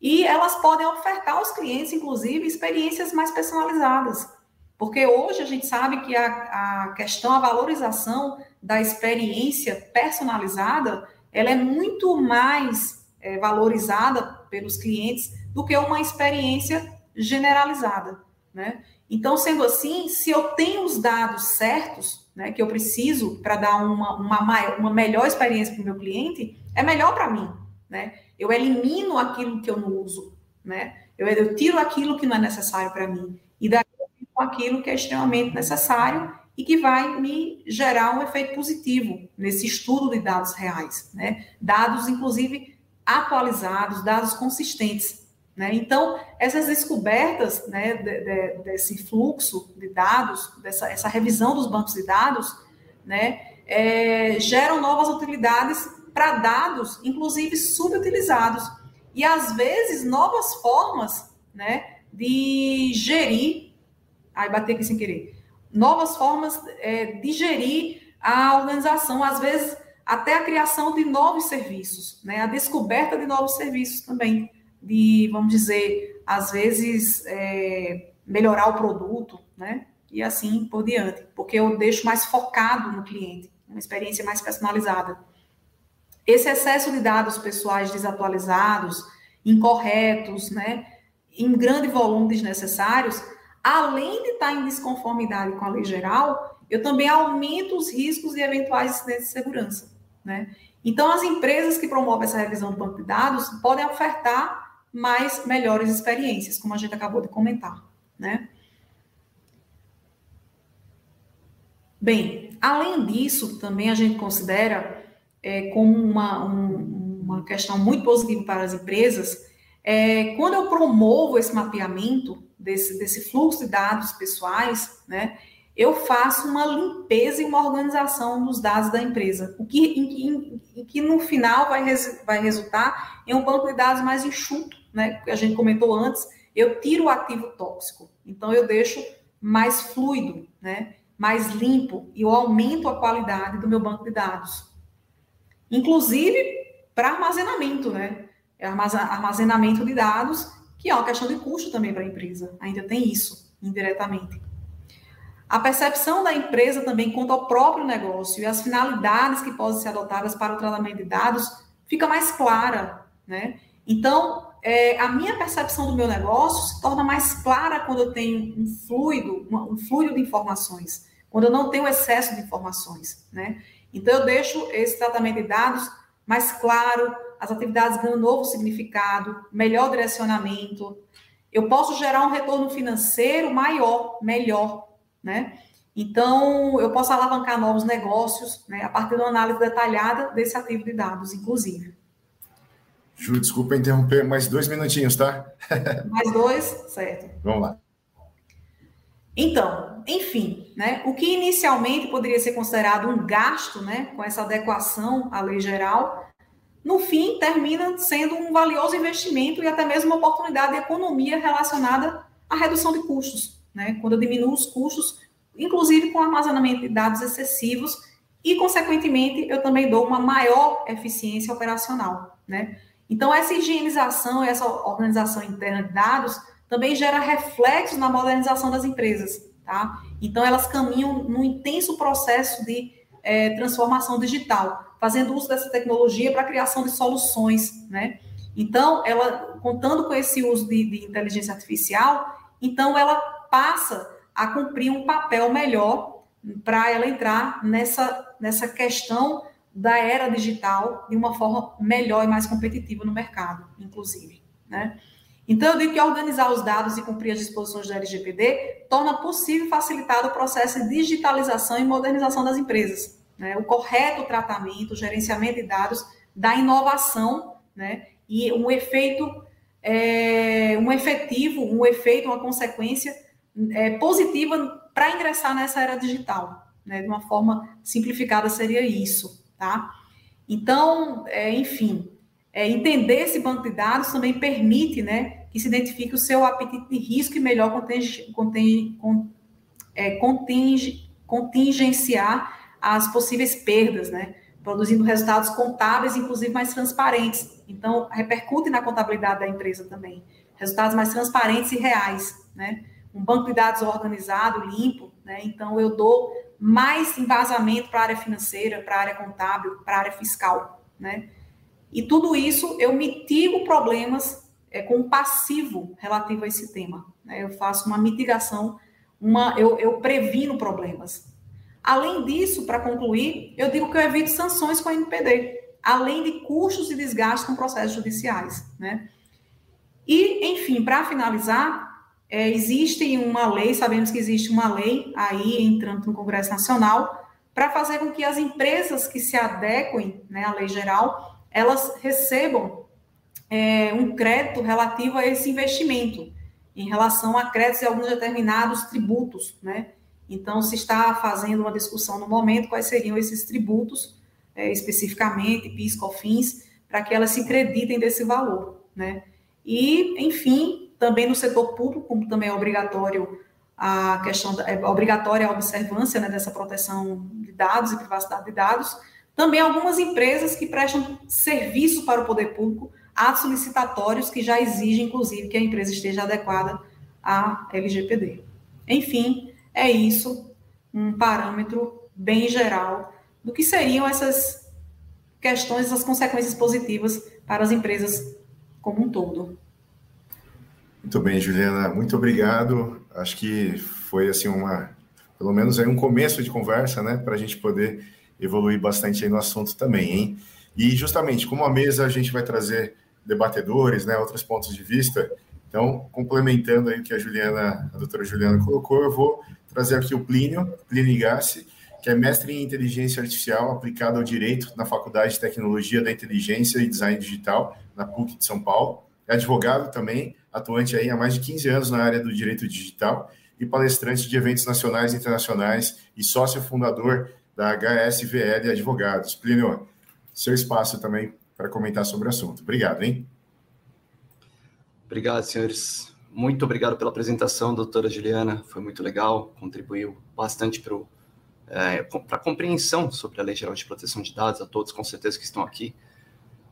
e elas podem ofertar aos clientes, inclusive, experiências mais personalizadas. Porque hoje a gente sabe que a, a questão, a valorização da experiência personalizada, ela é muito mais é, valorizada pelos clientes do que uma experiência generalizada, né? Então, sendo assim, se eu tenho os dados certos, né, que eu preciso para dar uma, uma, maior, uma melhor experiência para o meu cliente, é melhor para mim, né? Eu elimino aquilo que eu não uso, né? Eu, eu tiro aquilo que não é necessário para mim. E daí com aquilo que é extremamente necessário e que vai me gerar um efeito positivo nesse estudo de dados reais, né? Dados, inclusive, atualizados, dados consistentes. Né? Então, essas descobertas né, de, de, desse fluxo de dados, dessa essa revisão dos bancos de dados, né, é, geram novas utilidades para dados, inclusive subutilizados, e às vezes novas formas né, de gerir Aí bati aqui sem querer. Novas formas é, de gerir a organização, às vezes até a criação de novos serviços, né? A descoberta de novos serviços também, de, vamos dizer, às vezes é, melhorar o produto, né? E assim por diante, porque eu deixo mais focado no cliente, uma experiência mais personalizada. Esse excesso de dados pessoais desatualizados, incorretos, né? Em grande volume desnecessários, além de estar em desconformidade com a lei geral, eu também aumento os riscos de eventuais incidentes de segurança. Né? Então, as empresas que promovem essa revisão do banco de dados podem ofertar mais melhores experiências, como a gente acabou de comentar. Né? Bem, além disso, também a gente considera é, como uma, um, uma questão muito positiva para as empresas, é, quando eu promovo esse mapeamento, desse, desse fluxo de dados pessoais, né, eu faço uma limpeza e uma organização dos dados da empresa, o que, em, em, em que no final vai, res, vai resultar em um banco de dados mais enxuto, né, que a gente comentou antes, eu tiro o ativo tóxico, então eu deixo mais fluido, né, mais limpo, e eu aumento a qualidade do meu banco de dados. Inclusive para armazenamento, né, é armazenamento de dados que é uma questão de custo também para a empresa. Ainda tem isso, indiretamente. A percepção da empresa também quanto ao próprio negócio e as finalidades que podem ser adotadas para o tratamento de dados fica mais clara, né? Então, é, a minha percepção do meu negócio se torna mais clara quando eu tenho um fluido, um fluido de informações, quando eu não tenho excesso de informações, né? Então, eu deixo esse tratamento de dados mais claro, as atividades ganham novo significado, melhor direcionamento. Eu posso gerar um retorno financeiro maior, melhor, né? Então, eu posso alavancar novos negócios, né, a partir de uma análise detalhada desse ativo de dados, inclusive. Ju, desculpa interromper, mais dois minutinhos, tá? mais dois, certo. Vamos lá. Então, enfim, né, o que inicialmente poderia ser considerado um gasto, né, com essa adequação à lei geral, no fim termina sendo um valioso investimento e até mesmo uma oportunidade de economia relacionada à redução de custos. Né? Quando eu diminuo os custos inclusive com armazenamento de dados excessivos, e, consequentemente, eu também dou uma maior eficiência operacional, né? Então, essa higienização, essa organização interna de dados também gera reflexos na modernização das empresas, tá? Então, elas caminham num intenso processo de é, transformação digital, fazendo uso dessa tecnologia para a criação de soluções, né? Então, ela, contando com esse uso de, de inteligência artificial, então ela passa a cumprir um papel melhor para ela entrar nessa, nessa questão da era digital de uma forma melhor e mais competitiva no mercado, inclusive, né? Então, eu digo que organizar os dados e cumprir as disposições da LGPD torna possível facilitar o processo de digitalização e modernização das empresas. Né? O correto tratamento, o gerenciamento de dados da inovação né? e um efeito, é, um efetivo, um efeito, uma consequência é, positiva para ingressar nessa era digital. Né? De uma forma simplificada seria isso. Tá? Então, é, enfim, é, entender esse banco de dados também permite né, que se identifique o seu apetite de risco e melhor é, conting, contingenciar as possíveis perdas, né? Produzindo resultados contábeis, inclusive mais transparentes. Então, repercute na contabilidade da empresa também. Resultados mais transparentes e reais, né? Um banco de dados organizado, limpo, né? Então, eu dou mais embasamento para a área financeira, para a área contábil, para a área fiscal, né? E tudo isso eu mitigo problemas é, com passivo relativo a esse tema. Né? Eu faço uma mitigação, uma, eu, eu previno problemas. Além disso, para concluir, eu digo que eu evito sanções com a NPD, além de custos e desgastes com processos judiciais. Né? E, enfim, para finalizar, é, existe uma lei, sabemos que existe uma lei aí entrando no Congresso Nacional, para fazer com que as empresas que se adequem né, à lei geral, elas recebam é, um crédito relativo a esse investimento, em relação a créditos e alguns determinados tributos, né? Então, se está fazendo uma discussão no momento, quais seriam esses tributos, é, especificamente, PIS, COFINS, para que elas se creditem desse valor, né? E, enfim, também no setor público, como também é obrigatório a questão, da, é obrigatória a observância né, dessa proteção de dados e privacidade de dados, também algumas empresas que prestam serviço para o poder público atos licitatórios que já exigem, inclusive, que a empresa esteja adequada à LGPD. Enfim, é isso, um parâmetro bem geral do que seriam essas questões, essas consequências positivas para as empresas como um todo. Muito bem, Juliana, muito obrigado. Acho que foi assim uma, pelo menos aí um começo de conversa, né, para a gente poder evoluir bastante aí no assunto também, hein? E justamente como a mesa a gente vai trazer debatedores, né, outros pontos de vista. Então, complementando aí o que a Juliana, a doutora Juliana colocou, eu vou trazer aqui o Plínio, Plínio Gassi, que é mestre em inteligência artificial aplicada ao direito na Faculdade de Tecnologia da Inteligência e Design Digital, na PUC de São Paulo. É advogado também, atuante aí há mais de 15 anos na área do direito digital e palestrante de eventos nacionais e internacionais e sócio fundador da HSVL Advogados. Plínio, seu espaço também para comentar sobre o assunto. Obrigado, hein? Obrigado, senhores. Muito obrigado pela apresentação, doutora Juliana. Foi muito legal, contribuiu bastante para é, a compreensão sobre a Lei Geral de Proteção de Dados, a todos, com certeza, que estão aqui.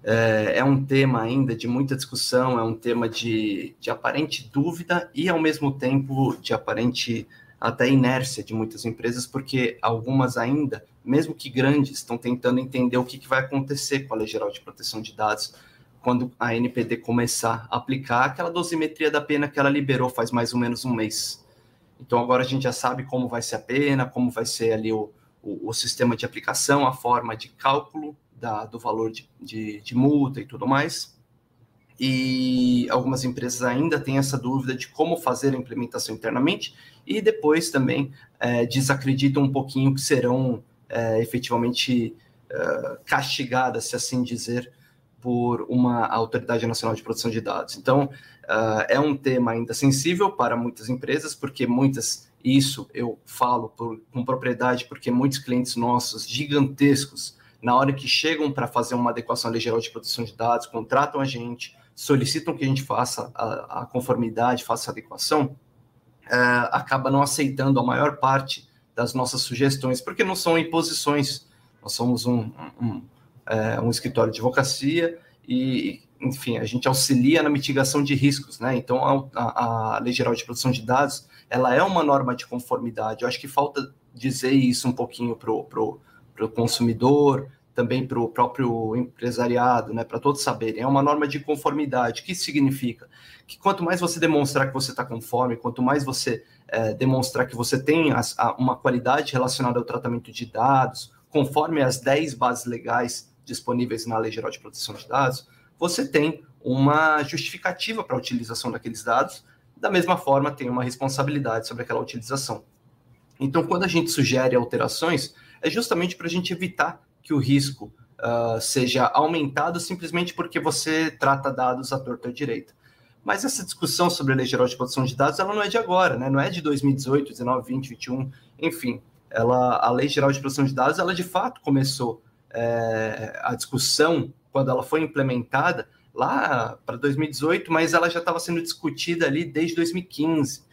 É, é um tema ainda de muita discussão, é um tema de, de aparente dúvida e, ao mesmo tempo, de aparente até inércia de muitas empresas, porque algumas ainda, mesmo que grandes, estão tentando entender o que, que vai acontecer com a Lei Geral de Proteção de Dados quando a NPD começar a aplicar aquela dosimetria da pena que ela liberou faz mais ou menos um mês. Então agora a gente já sabe como vai ser a pena, como vai ser ali o, o, o sistema de aplicação, a forma de cálculo da, do valor de, de, de multa e tudo mais e algumas empresas ainda têm essa dúvida de como fazer a implementação internamente e depois também é, desacreditam um pouquinho que serão é, efetivamente é, castigadas, se assim dizer, por uma autoridade nacional de proteção de dados. Então, é, é um tema ainda sensível para muitas empresas, porque muitas, isso eu falo por, com propriedade, porque muitos clientes nossos gigantescos, na hora que chegam para fazer uma adequação à lei geral de proteção de dados, contratam a gente, solicitam que a gente faça a, a conformidade, faça a adequação, é, acaba não aceitando a maior parte das nossas sugestões, porque não são imposições. Nós somos um, um, é, um escritório de advocacia e, enfim, a gente auxilia na mitigação de riscos, né? Então, a, a Lei Geral de Proteção de Dados, ela é uma norma de conformidade. Eu acho que falta dizer isso um pouquinho para o consumidor, também para o próprio empresariado, né, para todos saberem. É uma norma de conformidade. O que significa? Que quanto mais você demonstrar que você está conforme, quanto mais você é, demonstrar que você tem as, a, uma qualidade relacionada ao tratamento de dados, conforme as 10 bases legais disponíveis na Lei Geral de Proteção de Dados, você tem uma justificativa para a utilização daqueles dados, da mesma forma tem uma responsabilidade sobre aquela utilização. Então, quando a gente sugere alterações, é justamente para a gente evitar que o risco uh, seja aumentado simplesmente porque você trata dados à torta direita. Mas essa discussão sobre a Lei Geral de Proteção de Dados, ela não é de agora, né? não é de 2018, 19, 20, 21, enfim. Ela, a Lei Geral de Proteção de Dados, ela de fato começou é, a discussão, quando ela foi implementada, lá para 2018, mas ela já estava sendo discutida ali desde 2015.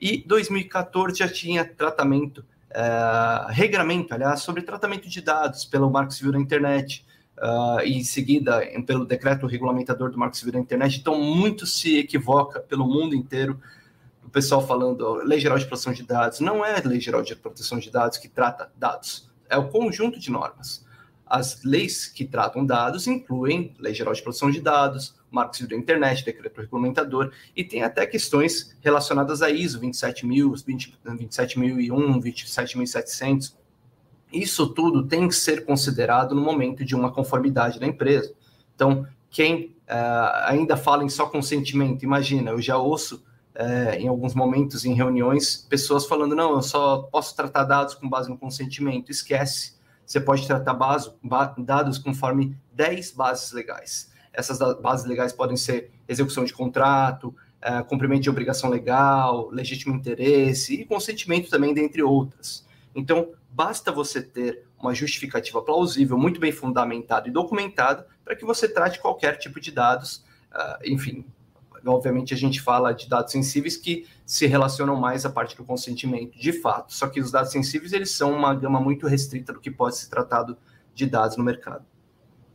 E 2014 já tinha tratamento uh, regramento, aliás, sobre tratamento de dados pelo Marco Civil da Internet, uh, e em seguida pelo decreto regulamentador do Marco Civil da Internet. Então, muito se equivoca pelo mundo inteiro o pessoal falando Lei Geral de Proteção de Dados. Não é a Lei Geral de Proteção de Dados que trata dados, é o conjunto de normas. As leis que tratam dados incluem Lei Geral de Proteção de Dados, Civil da Internet, decreto regulamentador, e tem até questões relacionadas a ISO 27000, 20, 27001, 27700. Isso tudo tem que ser considerado no momento de uma conformidade da empresa. Então, quem uh, ainda fala em só consentimento, imagina, eu já ouço uh, em alguns momentos em reuniões pessoas falando: não, eu só posso tratar dados com base no consentimento. Esquece. Você pode tratar base, dados conforme 10 bases legais. Essas bases legais podem ser execução de contrato, é, cumprimento de obrigação legal, legítimo interesse e consentimento também, dentre outras. Então, basta você ter uma justificativa plausível, muito bem fundamentada e documentada, para que você trate qualquer tipo de dados. Uh, enfim, obviamente a gente fala de dados sensíveis que se relacionam mais à parte do consentimento, de fato. Só que os dados sensíveis eles são uma gama muito restrita do que pode ser tratado de dados no mercado.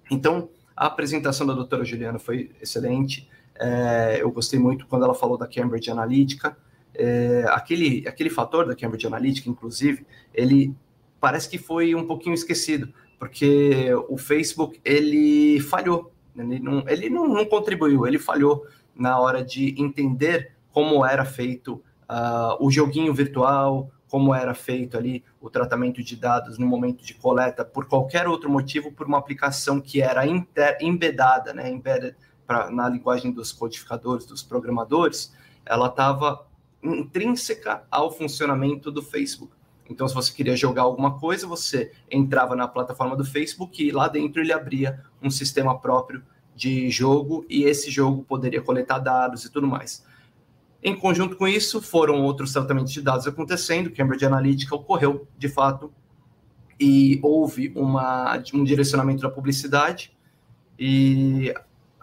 Então, a apresentação da doutora Juliana foi excelente. É, eu gostei muito quando ela falou da Cambridge Analytica. É, aquele, aquele fator da Cambridge Analytica, inclusive, ele parece que foi um pouquinho esquecido, porque o Facebook ele falhou, ele não, ele não, não contribuiu, ele falhou na hora de entender como era feito uh, o joguinho virtual, como era feito ali o tratamento de dados no momento de coleta, por qualquer outro motivo, por uma aplicação que era inter, embedada, né, embedded pra, na linguagem dos codificadores, dos programadores, ela estava intrínseca ao funcionamento do Facebook. Então, se você queria jogar alguma coisa, você entrava na plataforma do Facebook e lá dentro ele abria um sistema próprio de jogo e esse jogo poderia coletar dados e tudo mais. Em conjunto com isso, foram outros tratamentos de dados acontecendo, Cambridge Analytica ocorreu, de fato, e houve uma, um direcionamento da publicidade e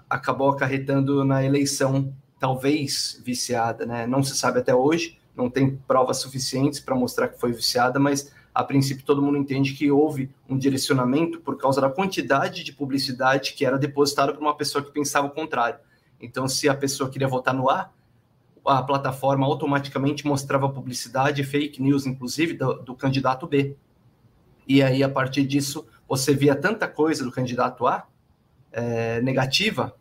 acabou acarretando na eleição, talvez viciada, né? Não se sabe até hoje, não tem provas suficientes para mostrar que foi viciada, mas a princípio todo mundo entende que houve um direcionamento por causa da quantidade de publicidade que era depositada por uma pessoa que pensava o contrário. Então, se a pessoa queria votar no A, a plataforma automaticamente mostrava publicidade, fake news, inclusive, do, do, candidato B. E aí, a partir disso, você via tanta coisa do candidato A é, negativa,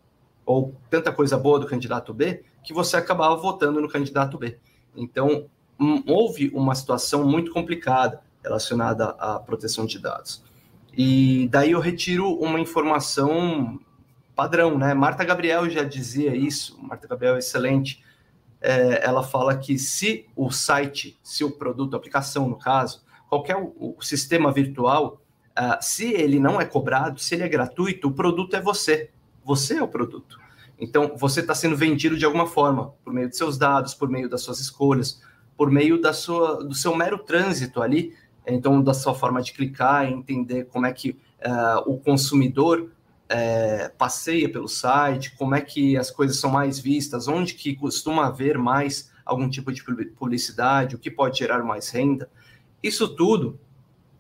ou tanta coisa boa do candidato B, que você acabava votando no candidato B. Então, um, houve uma situação muito complicada relacionada à proteção de dados. E daí eu retiro uma informação padrão, né? Marta Gabriel já dizia isso, Marta Gabriel é excelente, é, ela fala que se o site, se o produto, a aplicação no caso, qualquer o, o sistema virtual, uh, se ele não é cobrado, se ele é gratuito, o produto é você. Você é o produto. Então, você está sendo vendido de alguma forma, por meio de seus dados, por meio das suas escolhas, por meio da sua, do seu mero trânsito ali, então, da sua forma de clicar entender como é que uh, o consumidor é, passeia pelo site, como é que as coisas são mais vistas, onde que costuma haver mais algum tipo de publicidade, o que pode gerar mais renda. isso tudo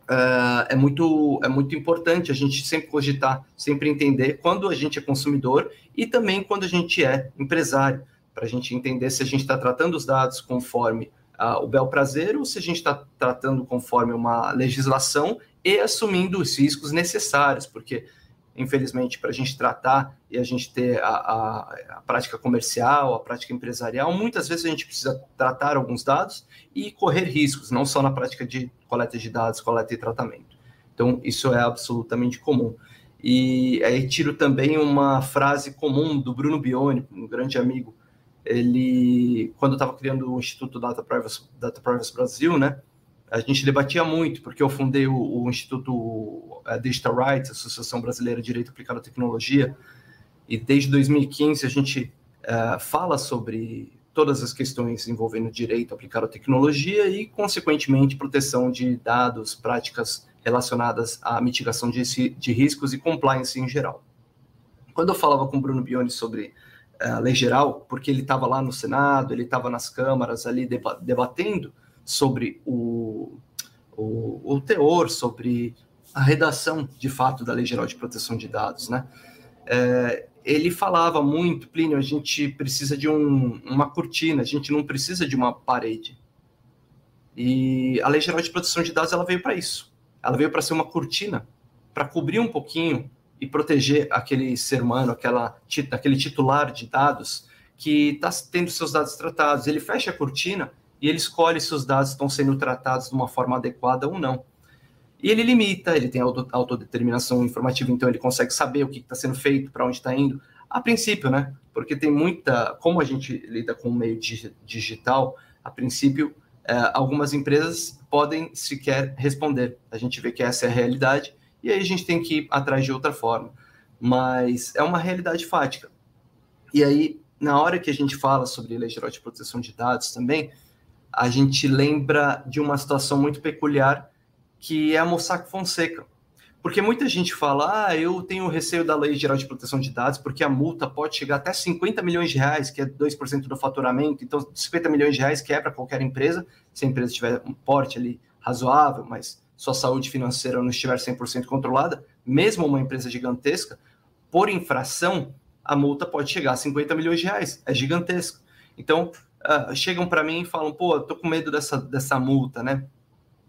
uh, é, muito, é muito importante a gente sempre cogitar, sempre entender quando a gente é consumidor e também quando a gente é empresário, para a gente entender se a gente está tratando os dados conforme uh, o bel prazer ou se a gente está tratando conforme uma legislação e assumindo os riscos necessários, porque infelizmente, para a gente tratar e a gente ter a, a, a, prática comercial, a prática empresarial, muitas vezes a gente precisa tratar alguns dados e correr riscos, não só na prática de coleta de dados, coleta e tratamento. Então, isso é absolutamente comum. E aí tiro também uma frase comum do Bruno Bione, um grande amigo. Ele, quando estava criando o Instituto Data Privacy, Data Privacy Brasil, né, a gente debatia muito, porque eu fundei o, o Instituto é, Digital Rights, Associação Brasileira de Direito Aplicado à Tecnologia, e desde 2015 a gente uh, fala sobre todas as questões envolvendo direito aplicado à tecnologia e, consequentemente, proteção de dados, práticas relacionadas à mitigação de, de riscos e compliance em geral. Quando eu falava com o Bruno Bione sobre uh, a lei geral, porque ele estava lá no Senado, ele estava nas câmaras ali debatendo, sobre o, o, o, teor, sobre a redação, de fato, da Lei Geral de Proteção de Dados, né? É, ele falava muito, Plínio, a gente precisa de um, uma cortina, a gente não precisa de uma parede. E a Lei Geral de Proteção de Dados ela veio para isso. Ela veio para ser uma cortina, para cobrir um pouquinho e proteger aquele ser humano, aquela, aquele titular de dados que está tendo seus dados tratados. Ele fecha a cortina e ele escolhe se os dados estão sendo tratados de uma forma adequada ou não. E ele limita, ele tem autodeterminação informativa, então ele consegue saber o que está sendo feito, para onde está indo. A princípio, né? Porque tem muita. Como a gente lida com o meio digital, a princípio, é, algumas empresas podem sequer responder. A gente vê que essa é a realidade, e aí a gente tem que ir atrás de outra forma. Mas é uma realidade fática. E aí, na hora que a gente fala sobre lei geral de proteção de dados também, a gente lembra de uma situação muito peculiar que é a Mossack Fonseca. Porque muita gente fala, ah, eu tenho receio da Lei Geral de Proteção de Dados, porque a multa pode chegar até 50 milhões de reais, que é 2% do faturamento. Então, 50 milhões de reais que é para qualquer empresa, se a empresa tiver um porte ali razoável, mas sua saúde financeira não estiver 100% controlada, mesmo uma empresa gigantesca, por infração, a multa pode chegar a 50 milhões de reais. É gigantesco. Então, uh, chegam para mim e falam, pô, tô com medo dessa, dessa multa, né?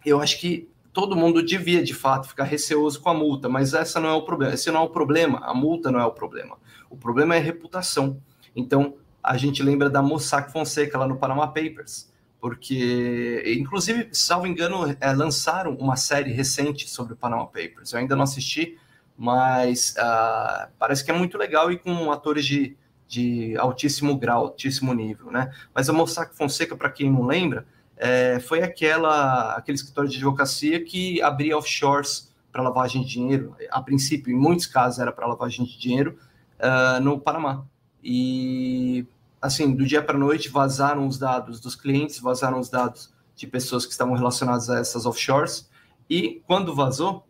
Eu acho que todo mundo devia, de fato, ficar receoso com a multa, mas essa não é o problema. Esse não é o problema, a multa não é o problema. O problema é reputação. Então, a gente lembra da Mossack Fonseca lá no Panama Papers, porque, inclusive, salvo engano, é, lançaram uma série recente sobre o Panama Papers. Eu ainda não assisti, mas uh, parece que é muito legal e com atores de, de altíssimo grau, altíssimo nível, né? Mas a Mossack Fonseca, para quem não lembra, é, foi aquela, aquele escritório de advocacia que abria offshores para lavagem de dinheiro. A princípio, em muitos casos, era para lavagem de dinheiro uh, no Panamá. E, assim, do dia para noite, vazaram os dados dos clientes, vazaram os dados de pessoas que estavam relacionadas a essas offshores. E, quando vazou,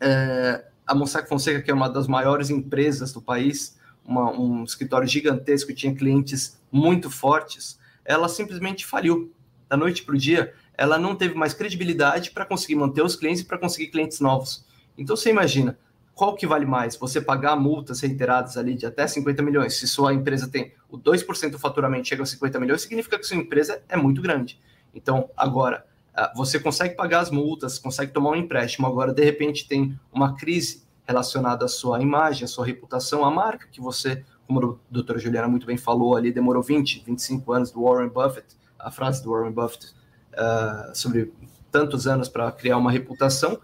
é, a Mossack Fonseca, que é uma das maiores empresas do país, uma, um escritório gigantesco, tinha clientes muito fortes, ela simplesmente faliu. Da noite para o dia, ela não teve mais credibilidade para conseguir manter os clientes e para conseguir clientes novos. Então você imagina, qual que vale mais? Você pagar multas reiteradas ali de até 50 milhões. Se sua empresa tem o 2% do faturamento chega a 50 milhões, significa que sua empresa é muito grande. Então, agora, ah, você consegue pagar as multas, consegue tomar um empréstimo, agora de repente tem uma crise relacionado à sua imagem, à sua reputação, à marca que você, como a doutora Juliana muito bem falou ali, demorou 20, 25 anos do Warren Buffett, a frase do Warren Buffett uh, sobre tantos anos para criar uma reputação,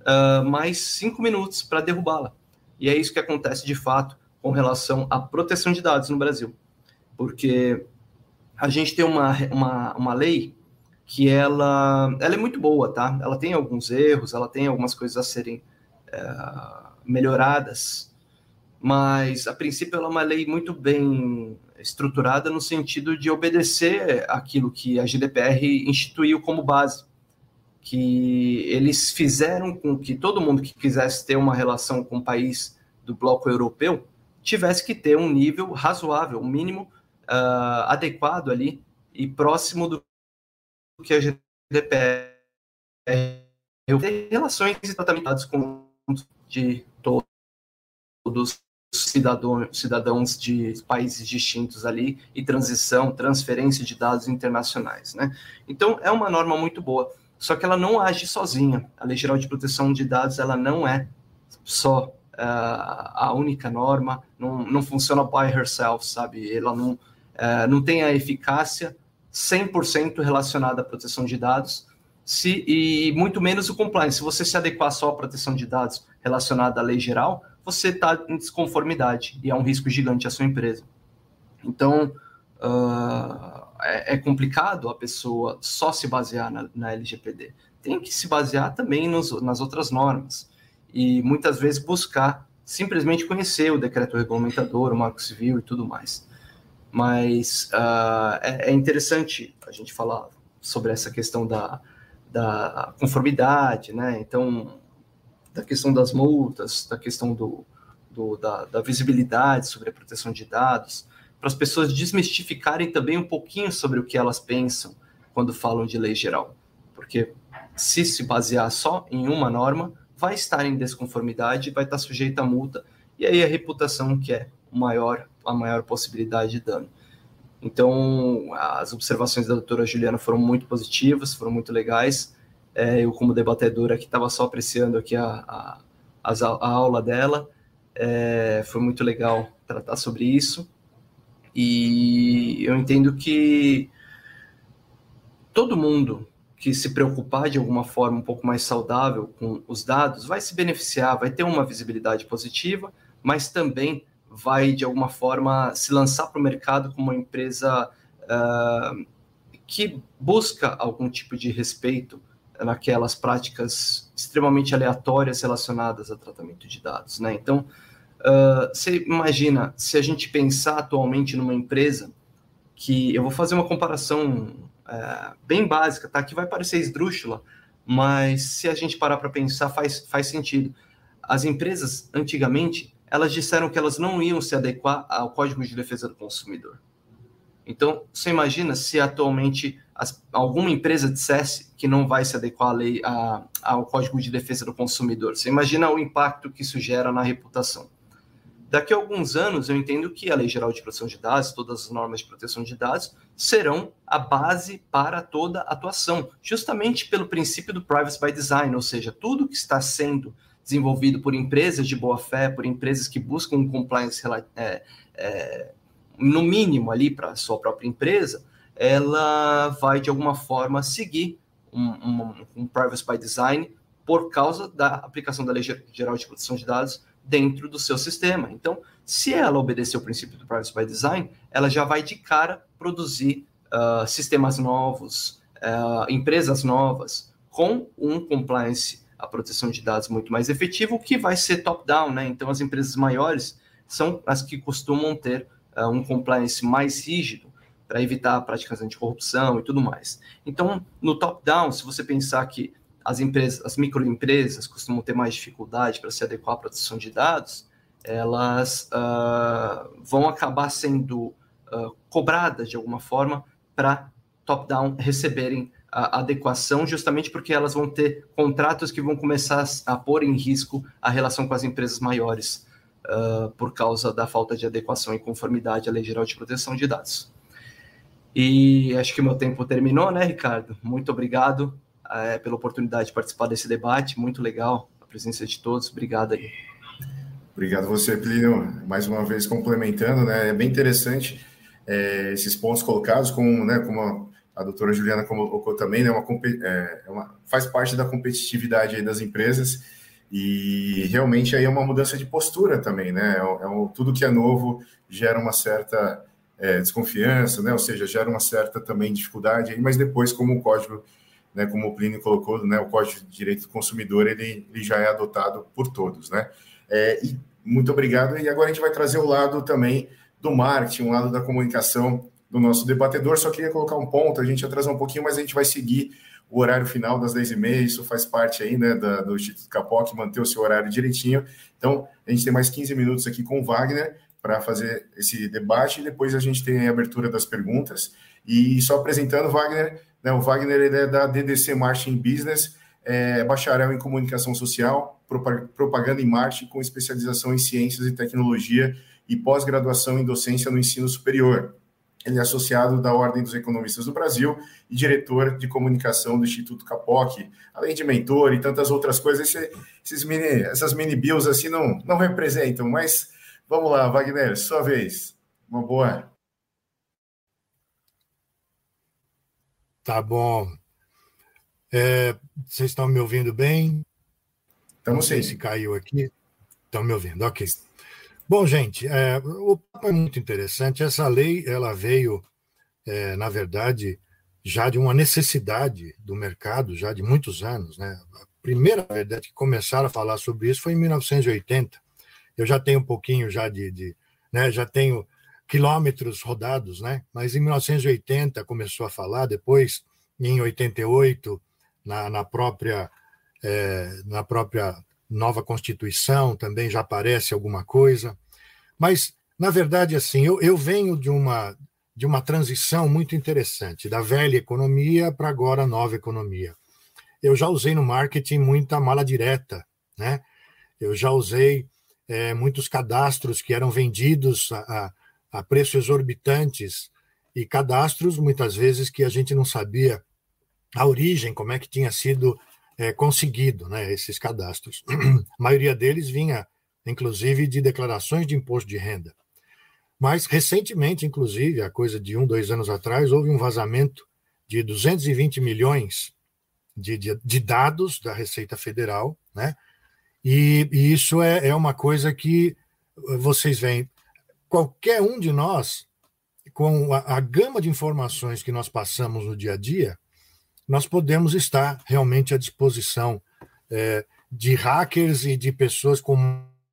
uh, mais cinco minutos para derrubá-la. E é isso que acontece de fato com relação à proteção de dados no Brasil. Porque a gente tem uma, uma, uma lei que ela, ela é muito boa, tá? Ela tem alguns erros, ela tem algumas coisas a serem uh, melhoradas, mas a princípio ela é uma lei muito bem estruturada no sentido de obedecer aquilo que a GDPR instituiu como base, que eles fizeram com que todo mundo que quisesse ter uma relação com o país do bloco europeu tivesse que ter um nível razoável, um mínimo uh, adequado ali e próximo do que a GDPR relações e com de todos cidadão, cidadãos de países distintos ali e transição, transferência de dados internacionais, né? Então é uma norma muito boa, só que ela não age sozinha. A Lei Geral de Proteção de Dados ela não é só uh, a única norma, não, não funciona by herself, sabe? Ela não uh, não tem a eficácia 100% relacionada à proteção de dados. Se, e muito menos o compliance. Se você se adequar só à proteção de dados relacionada à lei geral, você está em desconformidade e é um risco gigante à sua empresa. Então, uh, é, é, complicado a pessoa só se basear na, na LGPD. Tem que se basear também nos, nas outras normas e muitas vezes buscar simplesmente conhecer o decreto regulamentador, o marco civil e tudo mais. Mas uh, é, é interessante a gente falar sobre essa questão da, da conformidade, né? Então, da questão das multas, da questão do, do da, da, visibilidade sobre a proteção de dados, para as pessoas desmistificarem também um pouquinho sobre o que elas pensam quando falam de lei geral. Porque se se basear só em uma norma, vai estar em desconformidade, vai estar sujeita a multa, e aí a reputação que é maior, a maior possibilidade de dano. Então, as observações da doutora Juliana foram muito positivas, foram muito legais, é, eu, como debatedora, que estava só apreciando aqui a, a, a aula dela. É, foi muito legal tratar sobre isso. E eu entendo que todo mundo que se preocupar de alguma forma um pouco mais saudável com os dados vai se beneficiar, vai ter uma visibilidade positiva, mas também vai de alguma forma se lançar para o mercado como uma empresa uh, que busca algum tipo de respeito naquelas práticas extremamente aleatórias relacionadas a tratamento de dados, né? Então, uh, você imagina se a gente pensar atualmente numa empresa que eu vou fazer uma comparação uh, bem básica, tá? Que vai parecer esdrúxula, mas se a gente parar para pensar faz faz sentido. As empresas antigamente elas disseram que elas não iam se adequar ao Código de Defesa do Consumidor. Então, você imagina se atualmente as, alguma empresa dissesse que não vai se adequar à lei, a, ao Código de Defesa do Consumidor. Você imagina o impacto que isso gera na reputação. Daqui a alguns anos, eu entendo que a Lei Geral de Proteção de Dados, todas as normas de proteção de dados, serão a base para toda atuação, justamente pelo princípio do Privacy by Design, ou seja, tudo que está sendo desenvolvido por empresas de boa fé, por empresas que buscam um compliance é, é, no mínimo ali para sua própria empresa, ela vai de alguma forma seguir um, um, um, privacy by design por causa da aplicação da Lei Geral de Proteção de Dados dentro do seu sistema. Então, se ela obedecer o princípio do privacy by design, ela já vai de cara produzir uh, sistemas novos, uh, empresas novas com um compliance a proteção de dados muito mais efetivo, que vai ser top-down, né? Então, as empresas maiores são as que costumam ter um compliance mais rígido para evitar práticas anticorrupção e tudo mais. Então, no top-down, se você pensar que as empresas, as microempresas costumam ter mais dificuldade para se adequar à proteção de dados, elas uh, vão acabar sendo uh, cobradas de alguma forma para top-down receberem a adequação, justamente porque elas vão ter contratos que vão começar a pôr em risco a relação com as empresas maiores uh, por causa da falta de adequação e conformidade à Lei Geral de Proteção de Dados. E acho que o meu tempo terminou, né, Ricardo? Muito obrigado uh, pela oportunidade de participar desse debate, muito legal a presença de todos, obrigado aí. Obrigado você, Plínio, mais uma vez complementando, né, é bem interessante é, esses pontos colocados, com, né, como a, doutora Juliana colocou também, né, uma, é, é, uma, faz parte da competitividade das empresas, e realmente aí é uma mudança de postura também, né? É, é, tudo que é novo gera uma certa é, desconfiança, né? Ou seja, gera uma certa também dificuldade mas depois, como o código, né, como o Plínio colocou, né, o Código de Direito do Consumidor, ele, ele já é adotado por todos, né? É, e muito obrigado. E agora a gente vai trazer o lado também do marketing, o lado da comunicação do nosso debatedor. Só queria colocar um ponto, a gente atrasou um pouquinho, mas a gente vai seguir o horário final das 10h30, isso faz parte aí né, da, do Instituto Capoc, manter o seu horário direitinho. Então, a gente tem mais 15 minutos aqui com o Wagner para fazer esse debate e depois a gente tem a abertura das perguntas. E só apresentando Wagner, né, o Wagner ele é da DDC Marketing Business, é bacharel em comunicação social, propaganda e marketing com especialização em ciências e tecnologia e pós-graduação em docência no ensino superior. Ele é associado da Ordem dos Economistas do Brasil e diretor de comunicação do Instituto Capoc, além de mentor e tantas outras coisas. Esse, esses mini, essas mini bios assim não, não representam, mas vamos lá, Wagner, sua vez. Uma boa. Tá bom. É, vocês estão me ouvindo bem? Estamos sim. se caiu aqui. Estão me ouvindo, ok. Bom, gente, é, o papo é muito interessante. Essa lei ela veio, é, na verdade, já de uma necessidade do mercado, já de muitos anos. Né? A primeira verdade que começaram a falar sobre isso foi em 1980. Eu já tenho um pouquinho já de, de né, já tenho quilômetros rodados, né? Mas em 1980 começou a falar, depois em 88 na, na própria é, na própria nova Constituição também já aparece alguma coisa. Mas, na verdade, assim, eu, eu venho de uma, de uma transição muito interessante, da velha economia para agora a nova economia. Eu já usei no marketing muita mala direta, né? Eu já usei é, muitos cadastros que eram vendidos a, a, a preços exorbitantes e cadastros, muitas vezes, que a gente não sabia a origem, como é que tinha sido é, conseguido né, esses cadastros. A maioria deles vinha, inclusive, de declarações de imposto de renda. Mas, recentemente, inclusive, a coisa de um, dois anos atrás, houve um vazamento de 220 milhões de, de, de dados da Receita Federal, né? E, e isso é, é uma coisa que vocês veem, qualquer um de nós, com a, a gama de informações que nós passamos no dia a dia, nós podemos estar realmente à disposição é, de hackers e de pessoas com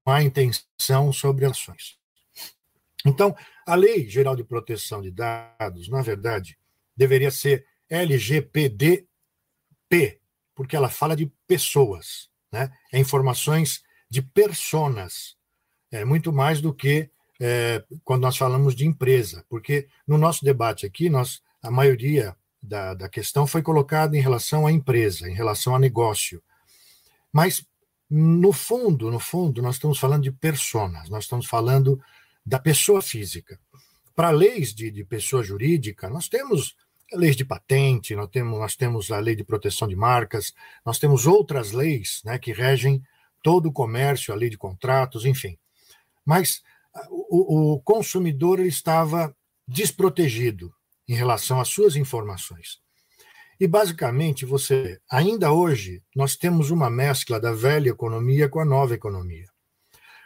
má intenção sobre ações. Então, a Lei Geral de Proteção de Dados, na verdade, deveria ser LGPDP, porque ela fala de pessoas, né? É informações de personas, é muito mais do que é, quando nós falamos de empresa, porque no nosso debate aqui, nós, a maioria da, da questão foi colocada em relação à empresa, em relação a negócio. Mas, no fundo, no fundo, nós estamos falando de personas, nós estamos falando da pessoa física. Para leis de, de pessoa jurídica, nós temos leis de patente, nós temos, nós temos a lei de proteção de marcas, nós temos outras leis né, que regem todo o comércio, a lei de contratos, enfim. Mas o, o consumidor ele estava desprotegido em relação às suas informações. E basicamente, você, ainda hoje, nós temos uma mescla da velha economia com a nova economia.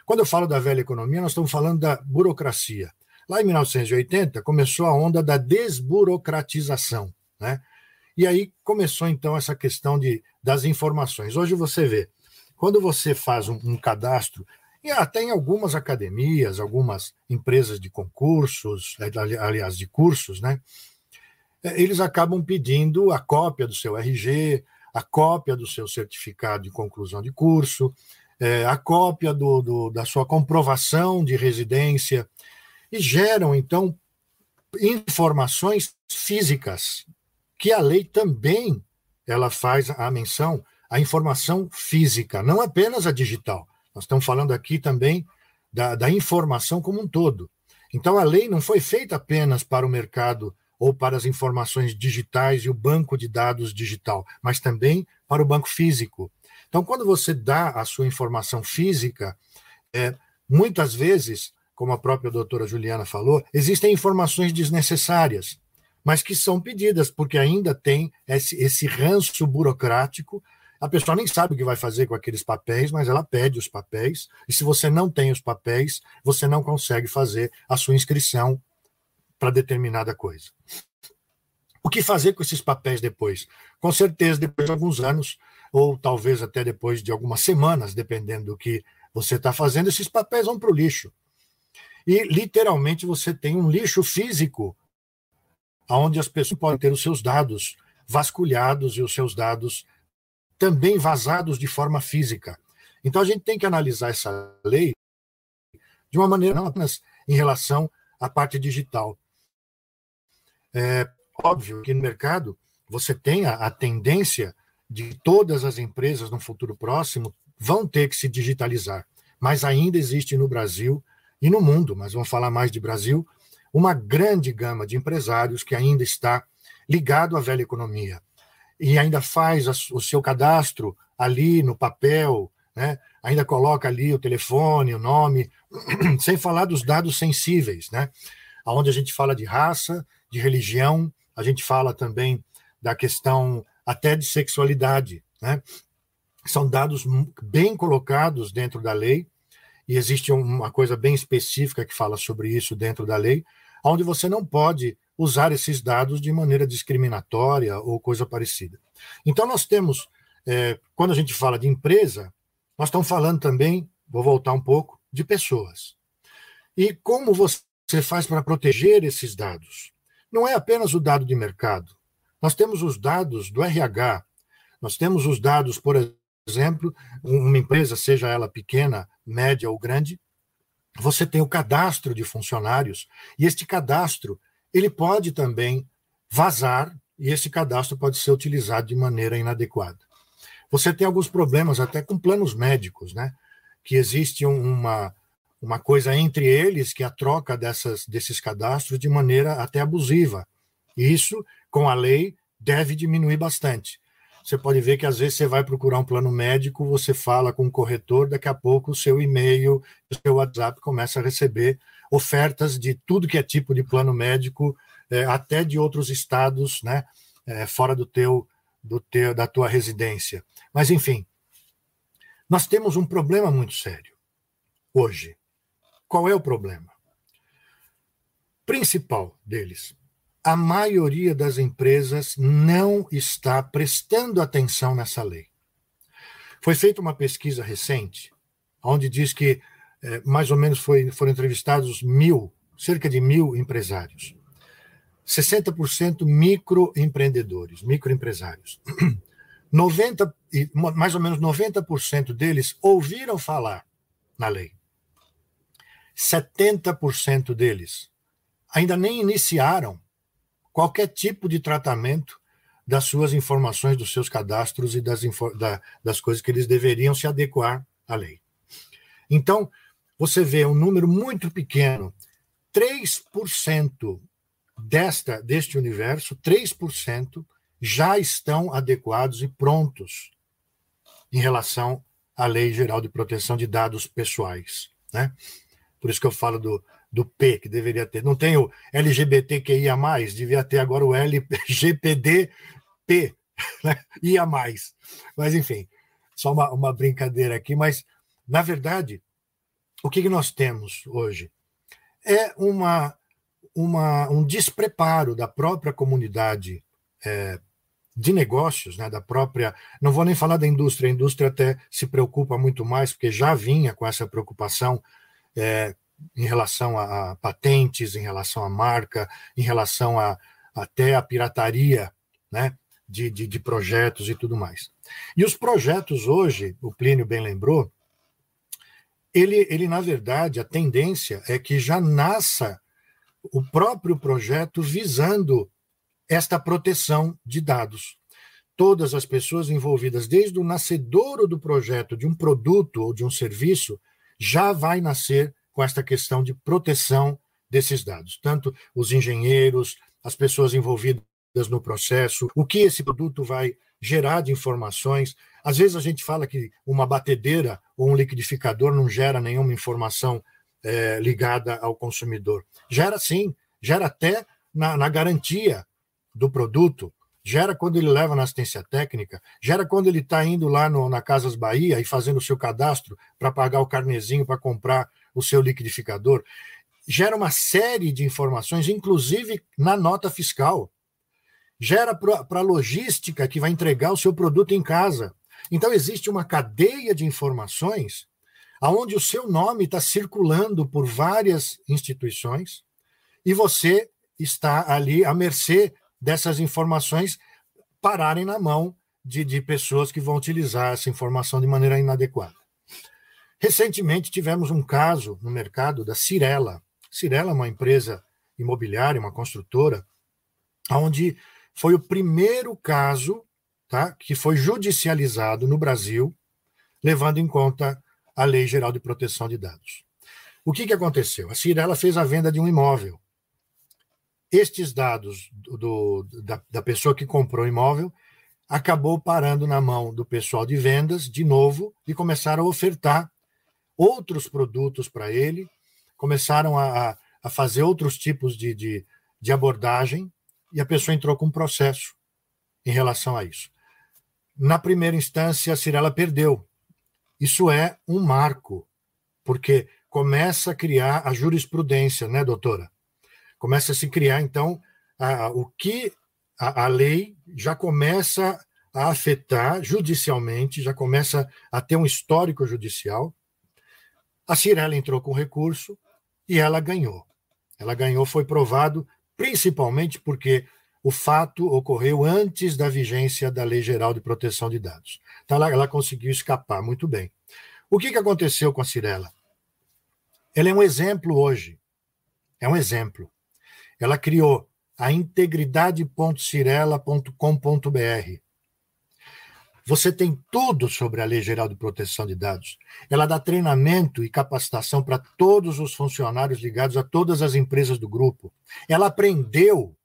Quando eu falo da velha economia, nós estamos falando da burocracia. Lá em 1980 começou a onda da desburocratização, né? E aí começou então essa questão de, das informações. Hoje você vê, quando você faz um, um cadastro, e até em algumas academias, algumas empresas de concursos, aliás, de cursos, né? É, eles acabam pedindo a cópia do seu RG, a cópia do seu certificado de conclusão de curso, é, a cópia do, do, da sua comprovação de residência, e geram, então, informações físicas, que a lei também ela faz a menção, a informação física, não apenas a digital. Nós estamos falando aqui também da, da informação como um todo. Então, a lei não foi feita apenas para o mercado ou para as informações digitais e o banco de dados digital, mas também para o banco físico. Então, quando você dá a sua informação física, é, muitas vezes, como a própria doutora Juliana falou, existem informações desnecessárias, mas que são pedidas, porque ainda tem esse, esse ranço burocrático a pessoa nem sabe o que vai fazer com aqueles papéis, mas ela pede os papéis, e se você não tem os papéis, você não consegue fazer a sua inscrição para determinada coisa. O que fazer com esses papéis depois? Com certeza, depois de alguns anos, ou talvez até depois de algumas semanas, dependendo do que você está fazendo, esses papéis vão para o lixo. E literalmente você tem um lixo físico, onde as pessoas podem ter os seus dados vasculhados e os seus dados também vazados de forma física. Então a gente tem que analisar essa lei de uma maneira não apenas em relação à parte digital. É óbvio que no mercado você tem a, a tendência de todas as empresas no futuro próximo vão ter que se digitalizar. Mas ainda existe no Brasil e no mundo, mas vamos falar mais de Brasil, uma grande gama de empresários que ainda está ligado à velha economia e ainda faz o seu cadastro ali no papel, né? ainda coloca ali o telefone, o nome, sem falar dos dados sensíveis, né? onde a gente fala de raça, de religião, a gente fala também da questão até de sexualidade. Né? São dados bem colocados dentro da lei, e existe uma coisa bem específica que fala sobre isso dentro da lei, onde você não pode usar esses dados de maneira discriminatória ou coisa parecida. Então, nós temos, é, quando a gente fala de empresa, nós estamos falando também, vou voltar um pouco, de pessoas. E como você faz para proteger esses dados? Não é apenas o dado de mercado. Nós temos os dados do RH, nós temos os dados, por exemplo, uma empresa, seja ela pequena, média ou grande, você tem o cadastro de funcionários, e este cadastro ele pode também vazar, e esse cadastro pode ser utilizado de maneira inadequada. Você tem alguns problemas até com planos médicos, né? Que existe uma, uma coisa entre eles que é a troca dessas, desses cadastros de maneira até abusiva. Isso, com a lei, deve diminuir bastante. Você pode ver que às vezes você vai procurar um plano médico, você fala com o corretor, daqui a pouco o seu e-mail, o seu WhatsApp começa a receber ofertas de tudo que é tipo de plano médico, é, até de outros estados, né, é, fora do teu, do teu, da tua residência. Mas enfim, nós temos um problema muito sério hoje. Qual é o problema? Principal deles a maioria das empresas não está prestando atenção nessa lei. Foi feita uma pesquisa recente, onde diz que é, mais ou menos foi, foram entrevistados mil, cerca de mil empresários. 60% microempreendedores, microempresários. 90, mais ou menos 90% deles ouviram falar na lei. 70% deles ainda nem iniciaram qualquer tipo de tratamento das suas informações, dos seus cadastros e das, da, das coisas que eles deveriam se adequar à lei. Então, você vê um número muito pequeno, 3% desta, deste universo, 3% já estão adequados e prontos em relação à Lei Geral de Proteção de Dados Pessoais. Né? Por isso que eu falo do, do P, que deveria ter. Não tem o LGBTQIA, devia ter agora o LGPDP, né? IA. Mas, enfim, só uma, uma brincadeira aqui. Mas, na verdade, o que, que nós temos hoje? É uma, uma, um despreparo da própria comunidade é, de negócios, né, da própria. Não vou nem falar da indústria, a indústria até se preocupa muito mais, porque já vinha com essa preocupação. É, em relação a, a patentes, em relação à marca, em relação a até a pirataria, né? De, de, de, projetos e tudo mais. E os projetos hoje, o Plínio bem lembrou, ele, ele, na verdade, a tendência é que já nasça o próprio projeto visando esta proteção de dados. Todas as pessoas envolvidas, desde o nascedouro do projeto, de um produto ou de um serviço, já vai nascer com esta questão de proteção desses dados, tanto os engenheiros, as pessoas envolvidas no processo, o que esse produto vai gerar de informações. Às vezes a gente fala que uma batedeira ou um liquidificador não gera nenhuma informação é, ligada ao consumidor. Gera sim, gera até na, na garantia do produto, gera quando ele leva na assistência técnica, gera quando ele está indo lá no, na Casas Bahia e fazendo o seu cadastro para pagar o carnezinho para comprar o seu liquidificador, gera uma série de informações, inclusive na nota fiscal. Gera para a logística que vai entregar o seu produto em casa. Então, existe uma cadeia de informações onde o seu nome está circulando por várias instituições e você está ali à mercê dessas informações pararem na mão de, de pessoas que vão utilizar essa informação de maneira inadequada. Recentemente tivemos um caso no mercado da Cirela. Cirela é uma empresa imobiliária, uma construtora, onde foi o primeiro caso tá? que foi judicializado no Brasil, levando em conta a Lei Geral de Proteção de Dados. O que, que aconteceu? A Cirela fez a venda de um imóvel. Estes dados do, da, da pessoa que comprou o imóvel acabou parando na mão do pessoal de vendas, de novo, e começaram a ofertar outros produtos para ele, começaram a, a, fazer outros tipos de, de, de abordagem, e a pessoa entrou com um processo em relação a isso. Na primeira instância, a Cirela perdeu. Isso é um marco, porque começa a criar a jurisprudência, né, doutora? Começa a se criar, então, a, o que a, a lei já começa a afetar judicialmente, já começa a ter um histórico judicial. A Cirela entrou com recurso e ela ganhou. Ela ganhou, foi provado, principalmente porque o fato ocorreu antes da vigência da Lei Geral de Proteção de Dados. Então, ela, ela conseguiu escapar muito bem. O que, que aconteceu com a Cirela? Ela é um exemplo hoje. É um exemplo. Ela criou a integridade.cirela.com.br. Você tem tudo sobre a Lei Geral de Proteção de Dados. Ela dá treinamento e capacitação para todos os funcionários ligados a todas as empresas do grupo. Ela aprendeu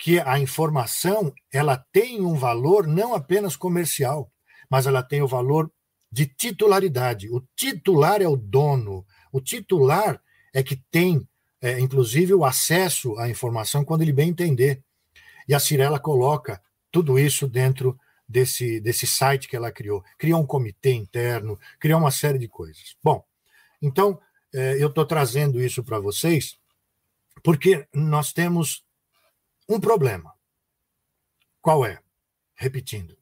que a informação ela tem um valor não apenas comercial, mas ela tem o valor de titularidade. O titular é o dono. O titular é que tem é, inclusive o acesso à informação quando ele bem entender. E a Cirela coloca tudo isso dentro desse, desse site que ela criou. Criou um comitê interno, criou uma série de coisas. Bom, então é, eu estou trazendo isso para vocês porque nós temos um problema. Qual é? Repetindo,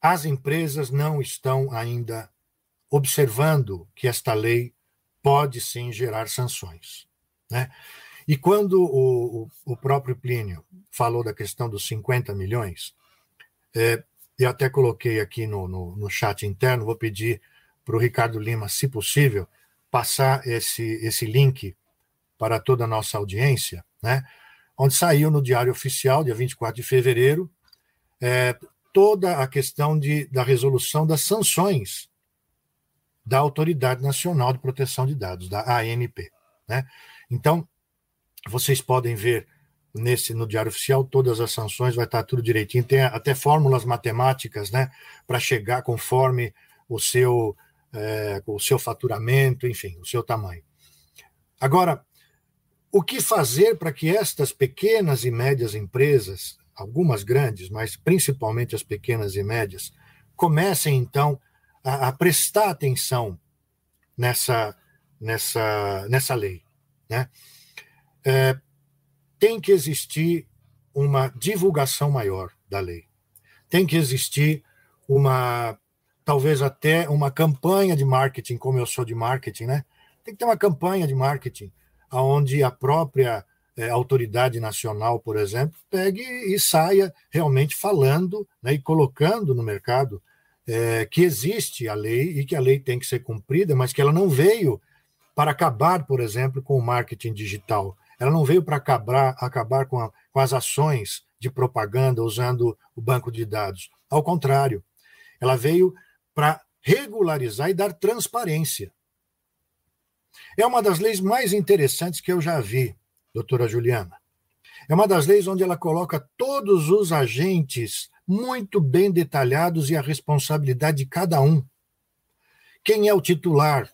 as empresas não estão ainda observando que esta lei pode sim gerar sanções. Né? E quando o, o, próprio Plínio falou da questão dos 50 milhões, é, eu até coloquei aqui no, no, no chat interno, vou pedir para o Ricardo Lima, se possível, passar esse, esse link para toda a nossa audiência, né? Onde saiu no Diário Oficial, dia 24 de fevereiro, é, toda a questão de, da resolução das sanções da Autoridade Nacional de Proteção de Dados, da ANP. Né? Então, vocês podem ver nesse no Diário Oficial todas as sanções, vai estar tudo direitinho, tem até fórmulas matemáticas né, para chegar conforme o seu, é, o seu faturamento, enfim, o seu tamanho. Agora, o que fazer para que estas pequenas e médias empresas, algumas grandes, mas principalmente as pequenas e médias, comecem então a, a prestar atenção nessa, nessa, nessa lei. Né? É, tem que existir uma divulgação maior da lei. Tem que existir uma, talvez até uma campanha de marketing, como eu sou de marketing, né? Tem que ter uma campanha de marketing onde a própria é, autoridade nacional, por exemplo, pegue e saia realmente falando né, e colocando no mercado é, que existe a lei e que a lei tem que ser cumprida, mas que ela não veio para acabar, por exemplo, com o marketing digital. Ela não veio para acabar, acabar com, a, com as ações de propaganda usando o banco de dados. Ao contrário, ela veio para regularizar e dar transparência. É uma das leis mais interessantes que eu já vi, doutora Juliana. É uma das leis onde ela coloca todos os agentes muito bem detalhados e a responsabilidade de cada um. Quem é o titular?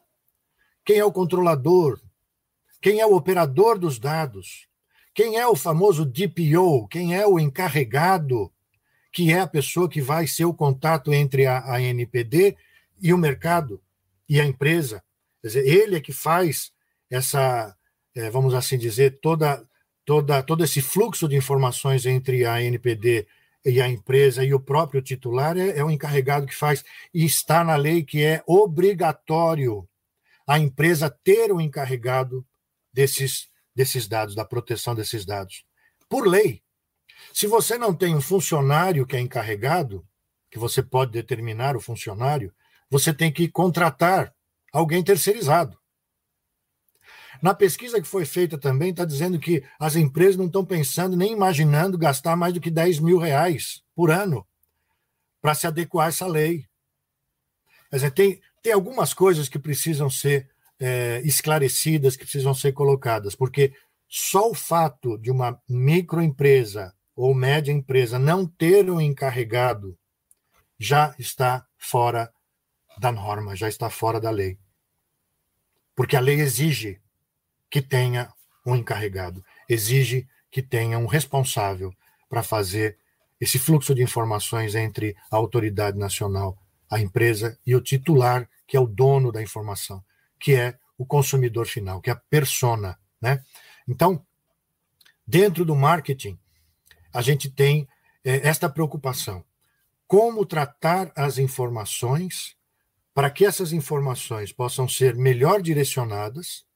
Quem é o controlador? Quem é o operador dos dados? Quem é o famoso DPO? Quem é o encarregado? Que é a pessoa que vai ser o contato entre a, a NPD e o mercado e a empresa. Quer dizer, ele é que faz essa, é, vamos assim dizer, toda, toda, todo esse fluxo de informações entre a NPD e a empresa e o próprio titular é, é o encarregado que faz, e está na lei que é obrigatório a empresa ter o encarregado desses, desses dados, da proteção desses dados. Por lei. Se você não tem um funcionário que é encarregado, que você pode determinar o funcionário, você tem que contratar alguém terceirizado. Na pesquisa que foi feita também, está dizendo que as empresas não estão pensando nem imaginando gastar mais do que 10 mil reais por ano para se adequar a essa lei. Quer dizer, tem, tem algumas coisas que precisam ser é, esclarecidas, que precisam ser colocadas, porque só o fato de uma microempresa ou média empresa não ter um encarregado já está fora da norma, já está fora da lei. Porque a lei exige que tenha um encarregado, exige que tenha um responsável para fazer esse fluxo de informações entre a autoridade nacional, a empresa e o titular, que é o dono da informação, que é o consumidor final, que é a persona, né? Então, dentro do marketing, a gente tem é, esta preocupação: como tratar as informações para que essas informações possam ser melhor direcionadas,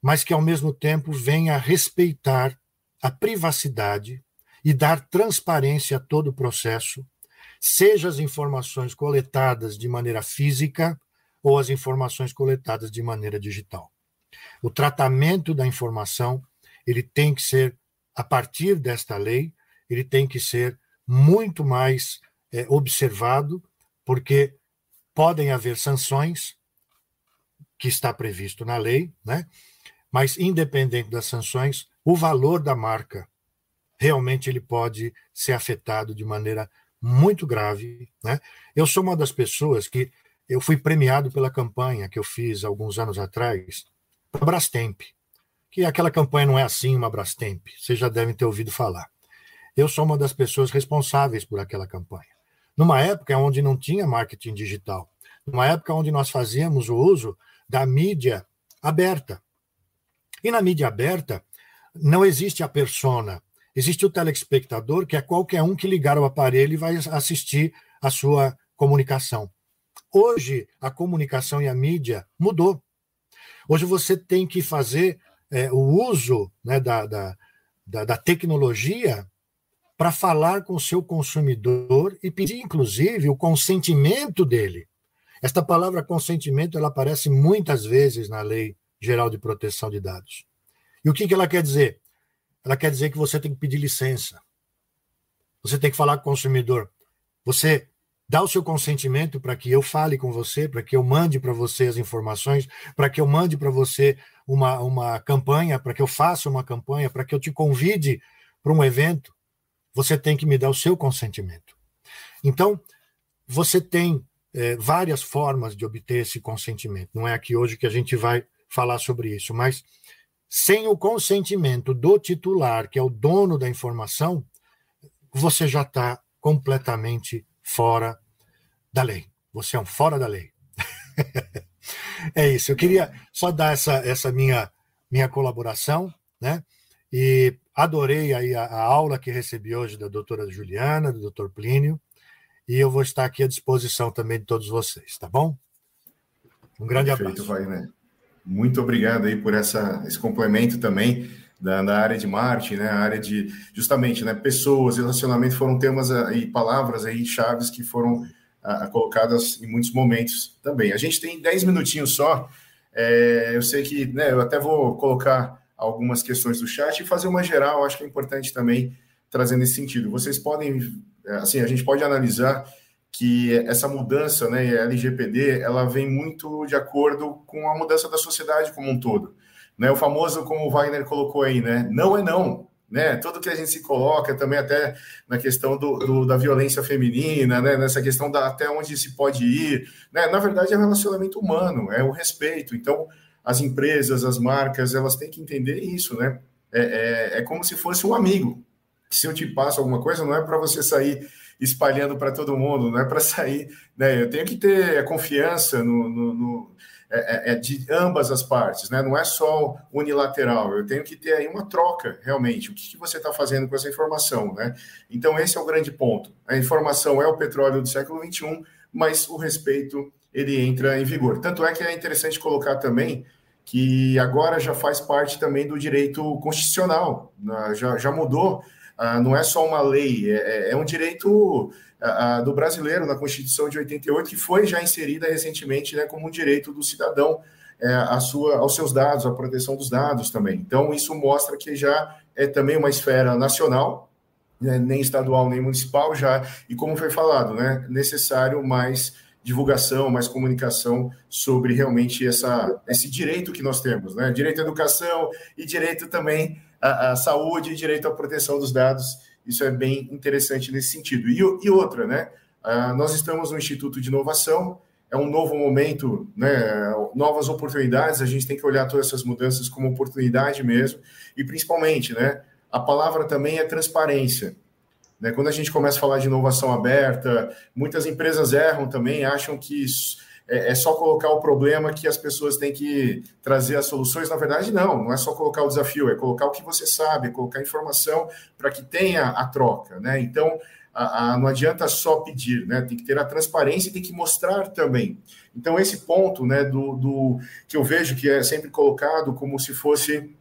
mas que ao mesmo tempo venha a respeitar a privacidade e dar transparência a todo o processo, seja as informações coletadas de maneira física ou as informações coletadas de maneira digital. O tratamento da informação ele tem que ser a partir desta lei, ele tem que ser muito mais é, observado, porque podem haver sanções que está previsto na lei, né? Mas independente das sanções, o valor da marca realmente ele pode ser afetado de maneira muito grave, né? Eu sou uma das pessoas que eu fui premiado pela campanha que eu fiz alguns anos atrás para Brastemp que aquela campanha não é assim uma Brastemp, vocês já devem ter ouvido falar. Eu sou uma das pessoas responsáveis por aquela campanha. Numa época onde não tinha marketing digital, numa época onde nós fazíamos o uso da mídia aberta. E na mídia aberta não existe a persona, existe o telespectador, que é qualquer um que ligar o aparelho e vai assistir a sua comunicação. Hoje a comunicação e a mídia mudou. Hoje você tem que fazer é, o uso né, da, da, da, da tecnologia para falar com o seu consumidor e pedir, inclusive, o consentimento dele. Esta palavra consentimento ela aparece muitas vezes na Lei Geral de Proteção de Dados. E o que, que ela quer dizer? Ela quer dizer que você tem que pedir licença. Você tem que falar com o consumidor. Você dá o seu consentimento para que eu fale com você, para que eu mande para você as informações, para que eu mande para você uma, uma campanha, para que eu faça uma campanha, para que eu te convide para um evento, você tem que me dar o seu consentimento. Então, você tem é, várias formas de obter esse consentimento. Não é aqui hoje que a gente vai falar sobre isso, mas sem o consentimento do titular, que é o dono da informação, você já está completamente fora da lei. Você é um fora da lei. é isso. Eu queria só dar essa, essa minha, minha colaboração, né? E adorei aí a, a aula que recebi hoje da doutora Juliana, do doutor Plínio, e eu vou estar aqui à disposição também de todos vocês, tá bom? Um grande Perfeito, abraço. Wagner. Muito obrigado aí por essa, esse complemento também da, da, área de marketing, né, a área de justamente, né, pessoas, relacionamento foram temas e palavras aí chaves que foram a, a colocadas em muitos momentos também. A gente tem 10 minutinhos só. É, eu sei que, né, eu até vou colocar algumas questões do chat e fazer uma geral, acho que é importante também trazer nesse sentido. Vocês podem, assim, a gente pode analisar que essa mudança, né, LGPD, ela vem muito de acordo com a mudança da sociedade como um todo. Né? O famoso, como o Wagner colocou aí, né? Não é não. Né? Tudo que a gente se coloca também até na questão do, do, da violência feminina, né? nessa questão da até onde se pode ir. Né? Na verdade, é relacionamento humano, é o respeito. Então, as empresas, as marcas, elas têm que entender isso, né? É, é, é como se fosse um amigo. Se eu te passo alguma coisa, não é para você sair espalhando para todo mundo, não é para sair. Né? Eu tenho que ter confiança no, no, no é, é, é, de ambas as partes, né? Não é só unilateral. Eu tenho que ter aí uma troca, realmente. O que, que você está fazendo com essa informação, né? Então, esse é o grande ponto. A informação é o petróleo do século XXI, mas o respeito ele entra em vigor. Tanto é que é interessante colocar também que agora já faz parte também do direito constitucional, já, já mudou, ah, não é só uma lei, é, é, é um direito a, do brasileiro na Constituição de 88, que foi já inserida recentemente né, como um direito do cidadão é, a sua, aos seus dados, a proteção dos dados também. Então, isso mostra que já é também uma esfera nacional né, nem estadual nem municipal já, e como foi falado, né, necessário mais divulgação, mais comunicação sobre realmente essa, esse direito que nós temos, né? Direito à educação e direito também à, à saúde e direito à proteção dos dados. Isso é bem interessante nesse sentido. E, e outra, né? Uh, nós estamos no Instituto de Inovação, é um novo momento, né? Novas oportunidades. A gente tem que olhar todas essas mudanças como oportunidade mesmo, e principalmente, né? A palavra também é transparência. Né? Quando a gente começa a falar de inovação aberta, muitas empresas erram também, acham que é, é só colocar o problema que as pessoas têm que trazer as soluções. Na verdade, não, não é só colocar o desafio, é colocar o que você sabe, é colocar informação para que tenha a troca. Né? Então, a, a, não adianta só pedir, né? tem que ter a transparência e tem que mostrar também. Então, esse ponto né, do, do que eu vejo que é sempre colocado como se fosse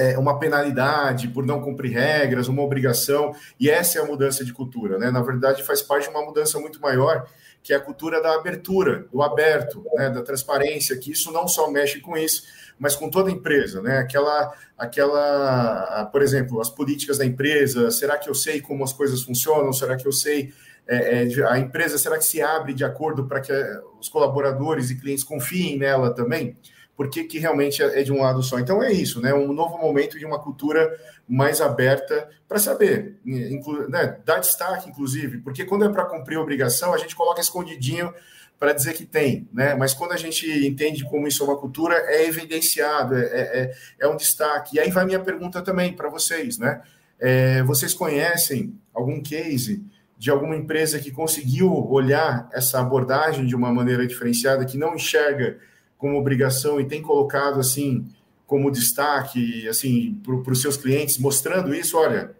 é, uma penalidade por não cumprir regras, uma obrigação, e essa é a mudança de cultura, né? Na verdade, faz parte de uma mudança muito maior, que é a cultura da abertura, do aberto, né? da transparência, que isso não só mexe com isso, mas com toda a empresa, né? Aquela, aquela, por exemplo, as políticas da empresa, será que eu sei como as coisas funcionam? Será que eu sei é, é, a empresa, será que se abre de acordo para que os colaboradores e clientes confiem nela também? Porque que realmente é de um lado só. Então é isso, né? Um novo momento de uma cultura mais aberta para saber, né? dar destaque, inclusive, porque quando é para cumprir a obrigação, a gente coloca escondidinho para dizer que tem, né? Mas quando a gente entende como isso é uma cultura, é evidenciado, é, é, é um destaque. E aí vai minha pergunta também para vocês, né? É, vocês conhecem algum case de alguma empresa que conseguiu olhar essa abordagem de uma maneira diferenciada, que não enxerga como obrigação e tem colocado assim como destaque assim para os seus clientes, mostrando isso, olha,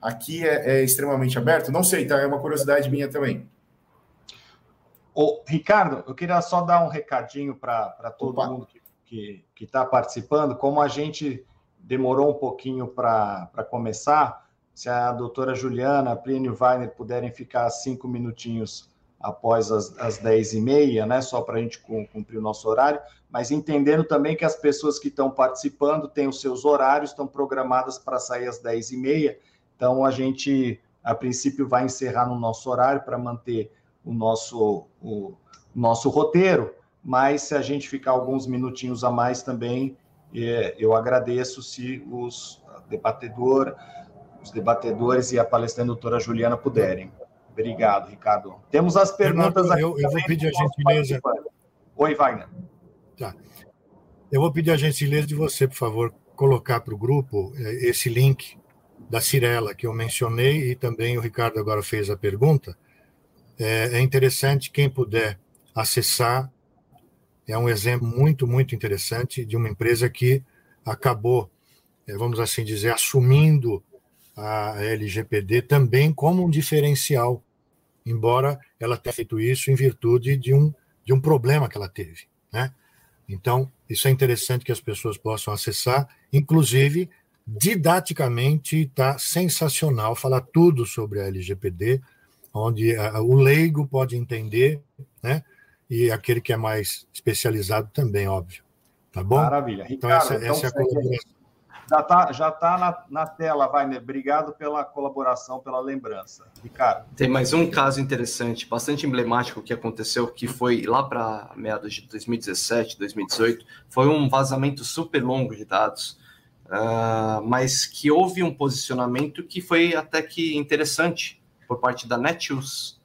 aqui é, é, extremamente aberto. Não sei, tá? É uma curiosidade minha também. Ô, Ricardo, eu queria só dar um recadinho para todo Opa. mundo que está participando. Como a gente demorou um pouquinho para começar, se a doutora Juliana, Plínio Weiner puderem ficar cinco minutinhos após as, as 10 e meia, né? Só para a gente cumprir o nosso horário, mas entendendo também que as pessoas que estão participando têm os seus horários, estão programadas para sair às 10 e meia. Então a gente, a princípio, vai encerrar no nosso horário para manter o nosso, o nosso roteiro, mas se a gente ficar alguns minutinhos a mais também, é, eu agradeço se os debatedor, os debatedores e a palestrante doutora Juliana puderem. Obrigado, Ricardo. Temos as perguntas aqui. Eu, eu vou pedir a gentileza. Oi, Wagner. Tá. Eu vou pedir a gentileza de você, por favor, colocar para o grupo é, esse link da Cirela que eu mencionei e também o Ricardo agora fez a pergunta. É, é interessante quem puder acessar. É um exemplo muito, muito interessante de uma empresa que acabou, é, vamos assim dizer, assumindo a LGPD também como um diferencial, embora ela tenha feito isso em virtude de um, de um problema que ela teve. Né? Então, isso é interessante que as pessoas possam acessar, inclusive, didaticamente está sensacional falar tudo sobre a LGPD, onde a, o leigo pode entender, né? E aquele que é mais especializado também, óbvio. Tá bom? Maravilha. Ricardo, então, essa, então, essa é a colaboração. Já está já tá na, na tela, Wagner. Obrigado pela colaboração, pela lembrança. Ricardo. Tem mais um caso interessante, bastante emblemático que aconteceu, que foi lá para meados de 2017, 2018. Foi um vazamento super longo de dados, uh, mas que houve um posicionamento que foi até que interessante por parte da Netshoes.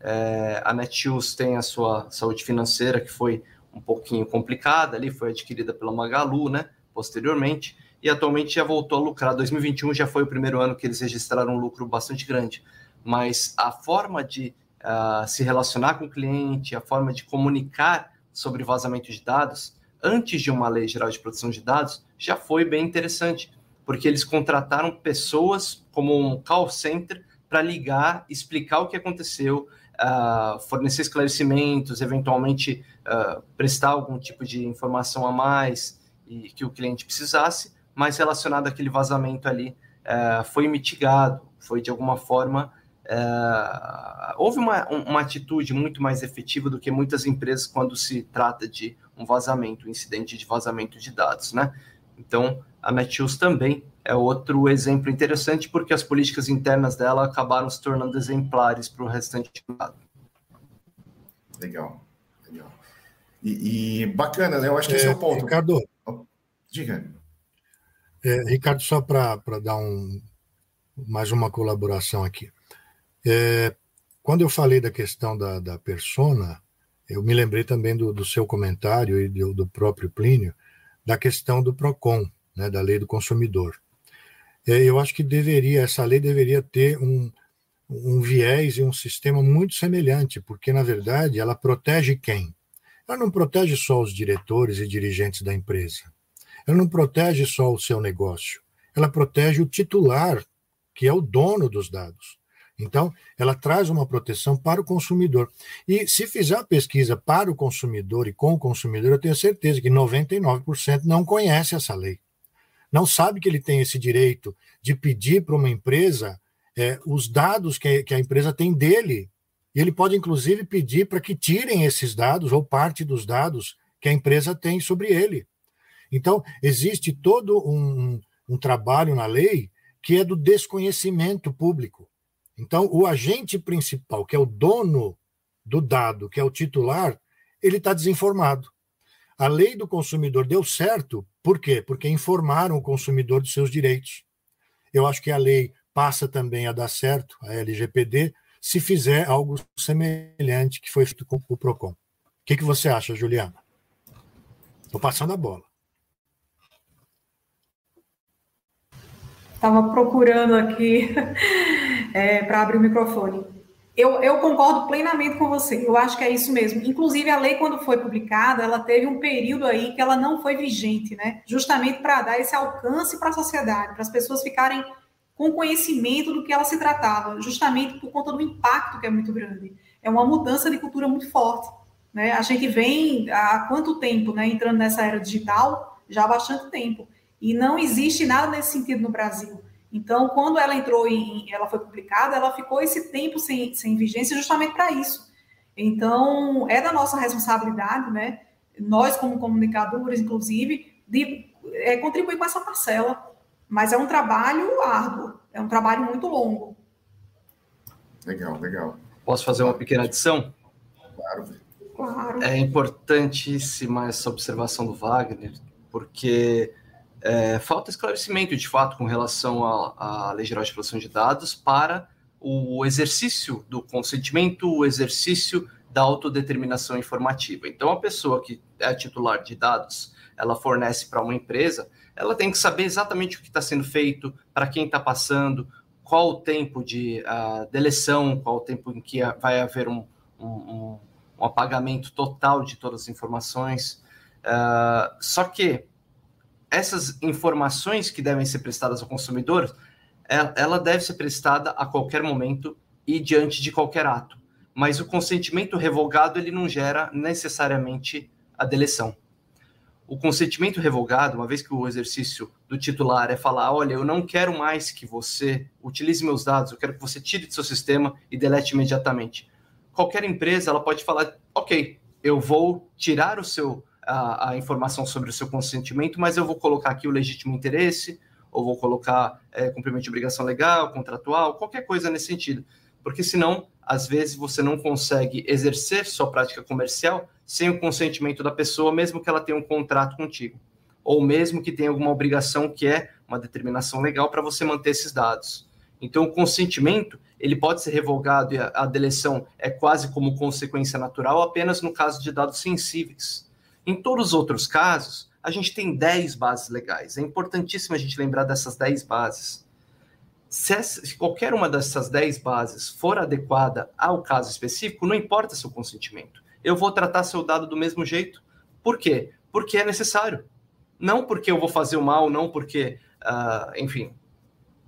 É, a Netshoes tem a sua saúde financeira, que foi um pouquinho complicada ali, foi adquirida pela Magalu, né, posteriormente e atualmente já voltou a lucrar. 2021 já foi o primeiro ano que eles registraram um lucro bastante grande, mas a forma de uh, se relacionar com o cliente, a forma de comunicar sobre vazamento de dados antes de uma lei geral de proteção de dados já foi bem interessante, porque eles contrataram pessoas como um call center para ligar, explicar o que aconteceu, uh, fornecer esclarecimentos, eventualmente uh, prestar algum tipo de informação a mais e que o cliente precisasse mas relacionado àquele vazamento ali é, foi mitigado, foi de alguma forma. É, houve uma, uma atitude muito mais efetiva do que muitas empresas quando se trata de um vazamento, um incidente de vazamento de dados, né? Então, a Netshoes também é outro exemplo interessante porque as políticas internas dela acabaram se tornando exemplares para o restante do lado. Legal, legal. E, e, bacana, né? Eu acho que é, esse é o ponto. Ricardo, diga. É, Ricardo, só para dar um, mais uma colaboração aqui. É, quando eu falei da questão da, da persona, eu me lembrei também do, do seu comentário e do, do, próprio Plínio, da questão do PROCON, né, da lei do consumidor. É, eu acho que deveria, essa lei deveria ter um, um viés e um sistema muito semelhante, porque, na verdade, ela protege quem? Ela não protege só os diretores e dirigentes da empresa. Ela não protege só o seu negócio. Ela protege o titular, que é o dono dos dados. Então, ela traz uma proteção para o consumidor. E se fizer a pesquisa para o consumidor e com o consumidor, eu tenho certeza que 99% não conhece essa lei. Não sabe que ele tem esse direito de pedir para uma empresa é, os dados que, que a empresa tem dele. E ele pode, inclusive, pedir para que tirem esses dados ou parte dos dados que a empresa tem sobre ele. Então, existe todo um, um trabalho na lei que é do desconhecimento público. Então, o agente principal, que é o dono do dado, que é o titular, ele está desinformado. A lei do consumidor deu certo, por quê? Porque informaram o consumidor dos seus direitos. Eu acho que a lei passa também a dar certo, a LGPD, se fizer algo semelhante que foi feito com o PROCON. O que, que você acha, Juliana? Estou passando a bola. Estava procurando aqui é, para abrir o microfone. Eu, eu, concordo plenamente com você. Eu acho que é isso mesmo. Inclusive, a lei, quando foi publicada, ela teve um período aí que ela não foi vigente, né? Justamente para dar esse alcance para a sociedade, para as pessoas ficarem com conhecimento do que ela se tratava, justamente por conta do impacto que é muito grande. É uma mudança de cultura muito forte. Né? A gente vem há quanto tempo né, entrando nessa era digital? Já há bastante tempo. E não existe nada nesse sentido no Brasil. Então, quando ela entrou em, ela foi publicada, ela ficou esse tempo sem, sem vigência justamente para isso. Então, é da nossa responsabilidade, né? Nós, como comunicadores, inclusive, de é, contribuir com essa parcela mas é um trabalho árduo, é um trabalho muito longo. Legal, legal. Posso fazer uma pequena adição? Claro. Claro. É importantíssima essa observação do Wagner, porque é, falta esclarecimento, de fato, com relação à, Lei Geral de Proteção de Dados para o exercício do consentimento, o exercício da autodeterminação informativa. Então, a pessoa que é titular de dados, ela fornece para uma empresa, ela tem que saber exatamente o que está sendo feito, para quem está passando, qual o tempo de uh, deleção, qual o tempo em que vai haver um, um, um apagamento total de todas as informações. Uh, só que essas informações que devem ser prestadas ao consumidor, ela, ela deve ser prestada a qualquer momento e diante de qualquer ato. Mas o consentimento revogado ele não gera necessariamente a deleção o consentimento revogado, uma vez que o exercício do titular é falar, olha, eu não quero mais que você utilize meus dados, eu quero que você tire do seu sistema e delete imediatamente. Qualquer empresa ela pode falar, ok, eu vou tirar o seu a, a informação sobre o seu consentimento, mas eu vou colocar aqui o legítimo interesse, ou vou colocar é, cumprimento de obrigação legal, contratual, qualquer coisa nesse sentido. Porque senão, às vezes, você não consegue exercer sua prática comercial sem o consentimento da pessoa, mesmo que ela tenha um contrato contigo, ou mesmo que tenha alguma obrigação que é uma determinação legal para você manter esses dados. Então, o consentimento ele pode ser revogado e a, a deleção é quase como consequência natural apenas no caso de dados sensíveis. Em todos os outros casos, a gente tem 10 bases legais. É importantíssimo a gente lembrar dessas 10 bases. Se, essa, se, qualquer uma dessas 10 bases for adequada ao caso específico, não importa seu consentimento eu vou tratar seu dado do mesmo jeito. Por quê? Porque é necessário. Não porque eu vou fazer o mal, não porque, uh, enfim,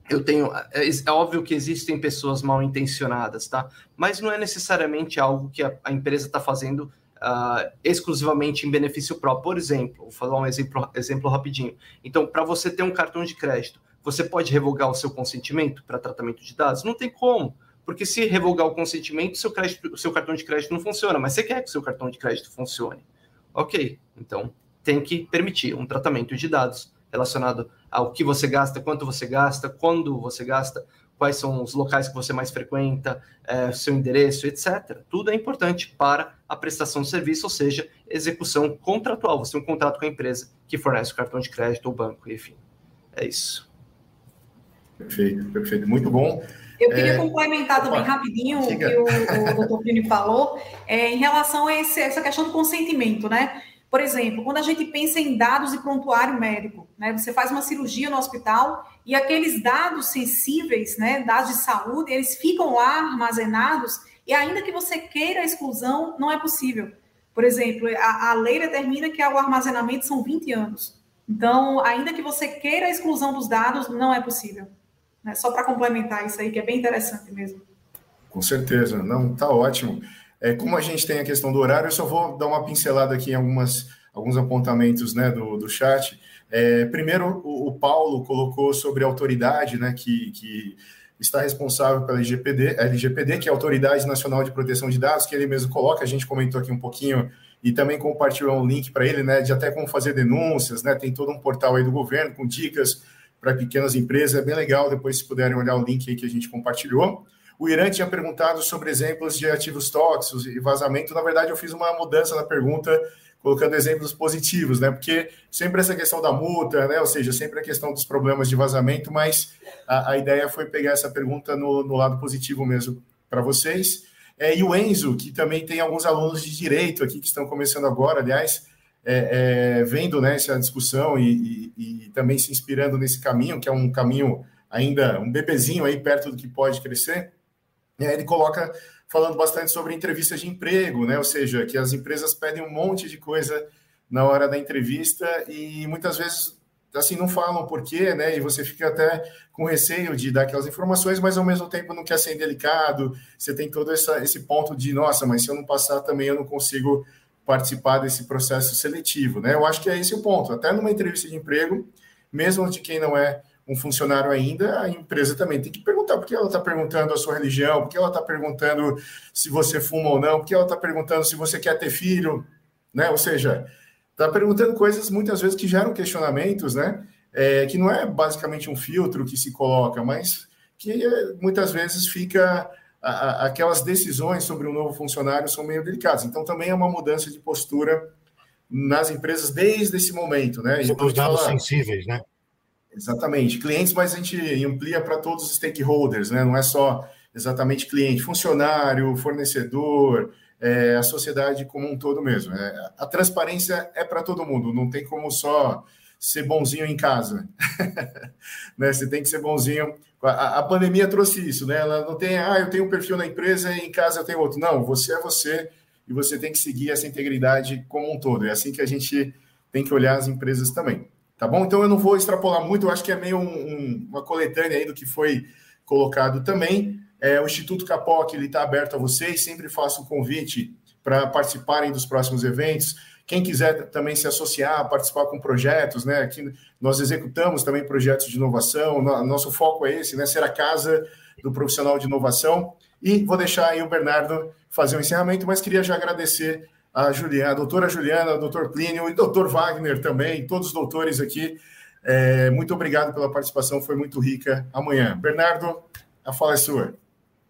eu tenho. É, é, óbvio que existem pessoas mal intencionadas, tá? Mas não é necessariamente algo que a, a empresa está fazendo uh, exclusivamente em benefício próprio. Por exemplo, vou falar um exemplo, exemplo rapidinho. Então, para você ter um cartão de crédito, você pode revogar o seu consentimento para tratamento de dados? Não tem como. Porque se revogar o consentimento, seu, crédito, seu cartão de crédito não funciona, mas você quer que seu cartão de crédito funcione. Ok, então tem que permitir um tratamento de dados relacionado ao que você gasta, quanto você gasta, quando você gasta, quais são os locais que você mais frequenta, é, seu endereço, etc. Tudo é importante para a prestação de serviço, ou seja, execução contratual. Você tem um contrato com a empresa que fornece o cartão de crédito ou banco, enfim. É isso. Perfeito, perfeito. Muito bom. Eu queria é... complementar também Opa, rapidinho o que o, o doutor Plínio falou, é, em relação a esse, essa questão do consentimento, né? Por exemplo, quando a gente pensa em dados de prontuário médico, né? Você faz uma cirurgia no hospital e aqueles dados sensíveis, né? Dados de saúde, eles ficam lá armazenados e ainda que você queira a exclusão, não é possível. Por exemplo, a, a lei determina que o armazenamento são 20 anos. Então, ainda que você queira a exclusão dos dados, não é possível. Né? Só para complementar isso aí, que é bem interessante mesmo. Com certeza, não, tá ótimo. É, como a gente tem a questão do horário, eu só vou dar uma pincelada aqui em algumas, alguns apontamentos né, do, do chat. É, primeiro, o, o, Paulo colocou sobre a autoridade né, que, que está responsável pela LGPD, LGPD, que é a Autoridade Nacional de Proteção de Dados, que ele mesmo coloca, a gente comentou aqui um pouquinho e também compartilhou um link para ele, né, de até como fazer denúncias, né, tem todo um portal aí do governo com dicas para pequenas empresas, é bem legal, depois se puderem olhar o link aí que a gente compartilhou. O Irã tinha perguntado sobre exemplos de ativos tóxicos e vazamento, na verdade eu fiz uma mudança na pergunta, colocando exemplos positivos, né, porque sempre essa questão da multa, né, ou seja, sempre a questão dos problemas de vazamento, mas a, a ideia foi pegar essa pergunta no, no lado positivo mesmo para vocês. É, e o Enzo, que também tem alguns alunos de direito aqui que estão começando agora, aliás, é, é, vendo né, essa discussão e, e, e, também se inspirando nesse caminho, que é um caminho ainda, um bebezinho aí perto do que pode crescer, ele coloca falando bastante sobre entrevistas de emprego, né? Ou seja, que as empresas pedem um monte de coisa na hora da entrevista e muitas vezes assim não falam por quê, né? E você fica até com receio de dar aquelas informações, mas ao mesmo tempo não quer ser delicado. Você tem todo essa, esse ponto de, nossa, mas se eu não passar também eu não consigo participar desse processo seletivo, né? Eu acho que é esse o ponto. Até numa entrevista de emprego, mesmo de quem não é um funcionário ainda, a empresa também tem que perguntar por que ela está perguntando a sua religião, por que ela está perguntando se você fuma ou não, por que ela está perguntando se você quer ter filho, né? Ou seja, está perguntando coisas muitas vezes que geram questionamentos, né? É, que não é basicamente um filtro que se coloca, mas que muitas vezes fica a, aquelas decisões sobre um novo funcionário são meio delicadas. Então, também é uma mudança de postura nas empresas desde esse momento, né? Sobre os dados falar, sensíveis, né? Exatamente. Clientes, mas a gente amplia para todos os stakeholders, né? Não é só exatamente cliente, funcionário, fornecedor, é, a sociedade como um todo mesmo. É, a transparência é para todo mundo, não tem como só ser bonzinho em casa. né? Você tem que ser bonzinho a, a, pandemia trouxe isso, né? Ela não tem, ah, eu tenho um perfil na empresa e em casa eu tenho outro. Não, você é você e você tem que seguir essa integridade como um todo. É assim que a gente tem que olhar as empresas também. Tá bom? Então eu não vou extrapolar muito, eu acho que é meio um, um, uma coletânea aí do que foi colocado também. É, o Instituto Capoc está aberto a vocês, sempre faço um convite para participarem dos próximos eventos. Quem quiser também se associar, participar com projetos, né? Aqui nós executamos também projetos de inovação. Nosso foco é esse, né? Ser a casa do profissional de inovação. E vou deixar aí o Bernardo fazer o encerramento, mas queria já agradecer a Juliana, a doutora Juliana, o doutor Plínio e doutor Wagner também, todos os doutores aqui. É, muito obrigado pela participação, foi muito rica amanhã. Bernardo, a fala é sua.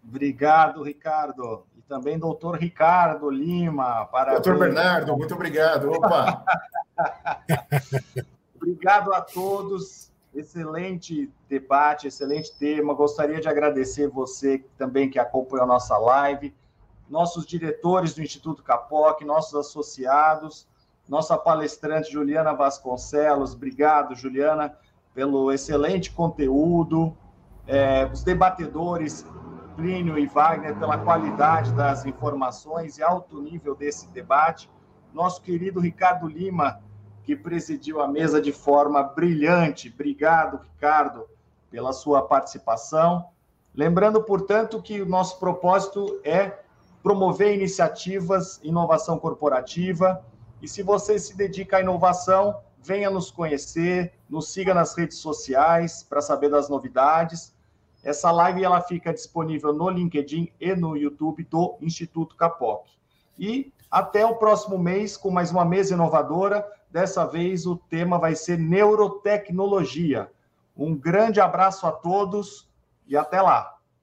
Obrigado, Ricardo também doutor Ricardo Lima. Parabéns. Doutor Bernardo, muito obrigado. Opa! obrigado a todos. Excelente debate, excelente tema. Gostaria de agradecer você também que acompanhou a nossa live, nossos diretores do Instituto Capoc, nossos associados, nossa palestrante Juliana Vasconcelos. Obrigado, Juliana, pelo excelente conteúdo. É, os debatedores Plínio e Wagner pela qualidade das informações e alto nível desse debate. Nosso querido Ricardo Lima, que presidiu a mesa de forma brilhante. Obrigado, Ricardo, pela sua participação. Lembrando, portanto, que o nosso propósito é promover iniciativas, inovação corporativa. E se você se dedica à inovação, venha nos conhecer, nos siga nas redes sociais para saber das novidades essa live ela fica disponível no LinkedIn e no YouTube do Instituto Capoc. E até o próximo mês com mais uma mesa inovadora. dessa vez o tema vai ser neurotecnologia. Um grande abraço a todos e até lá.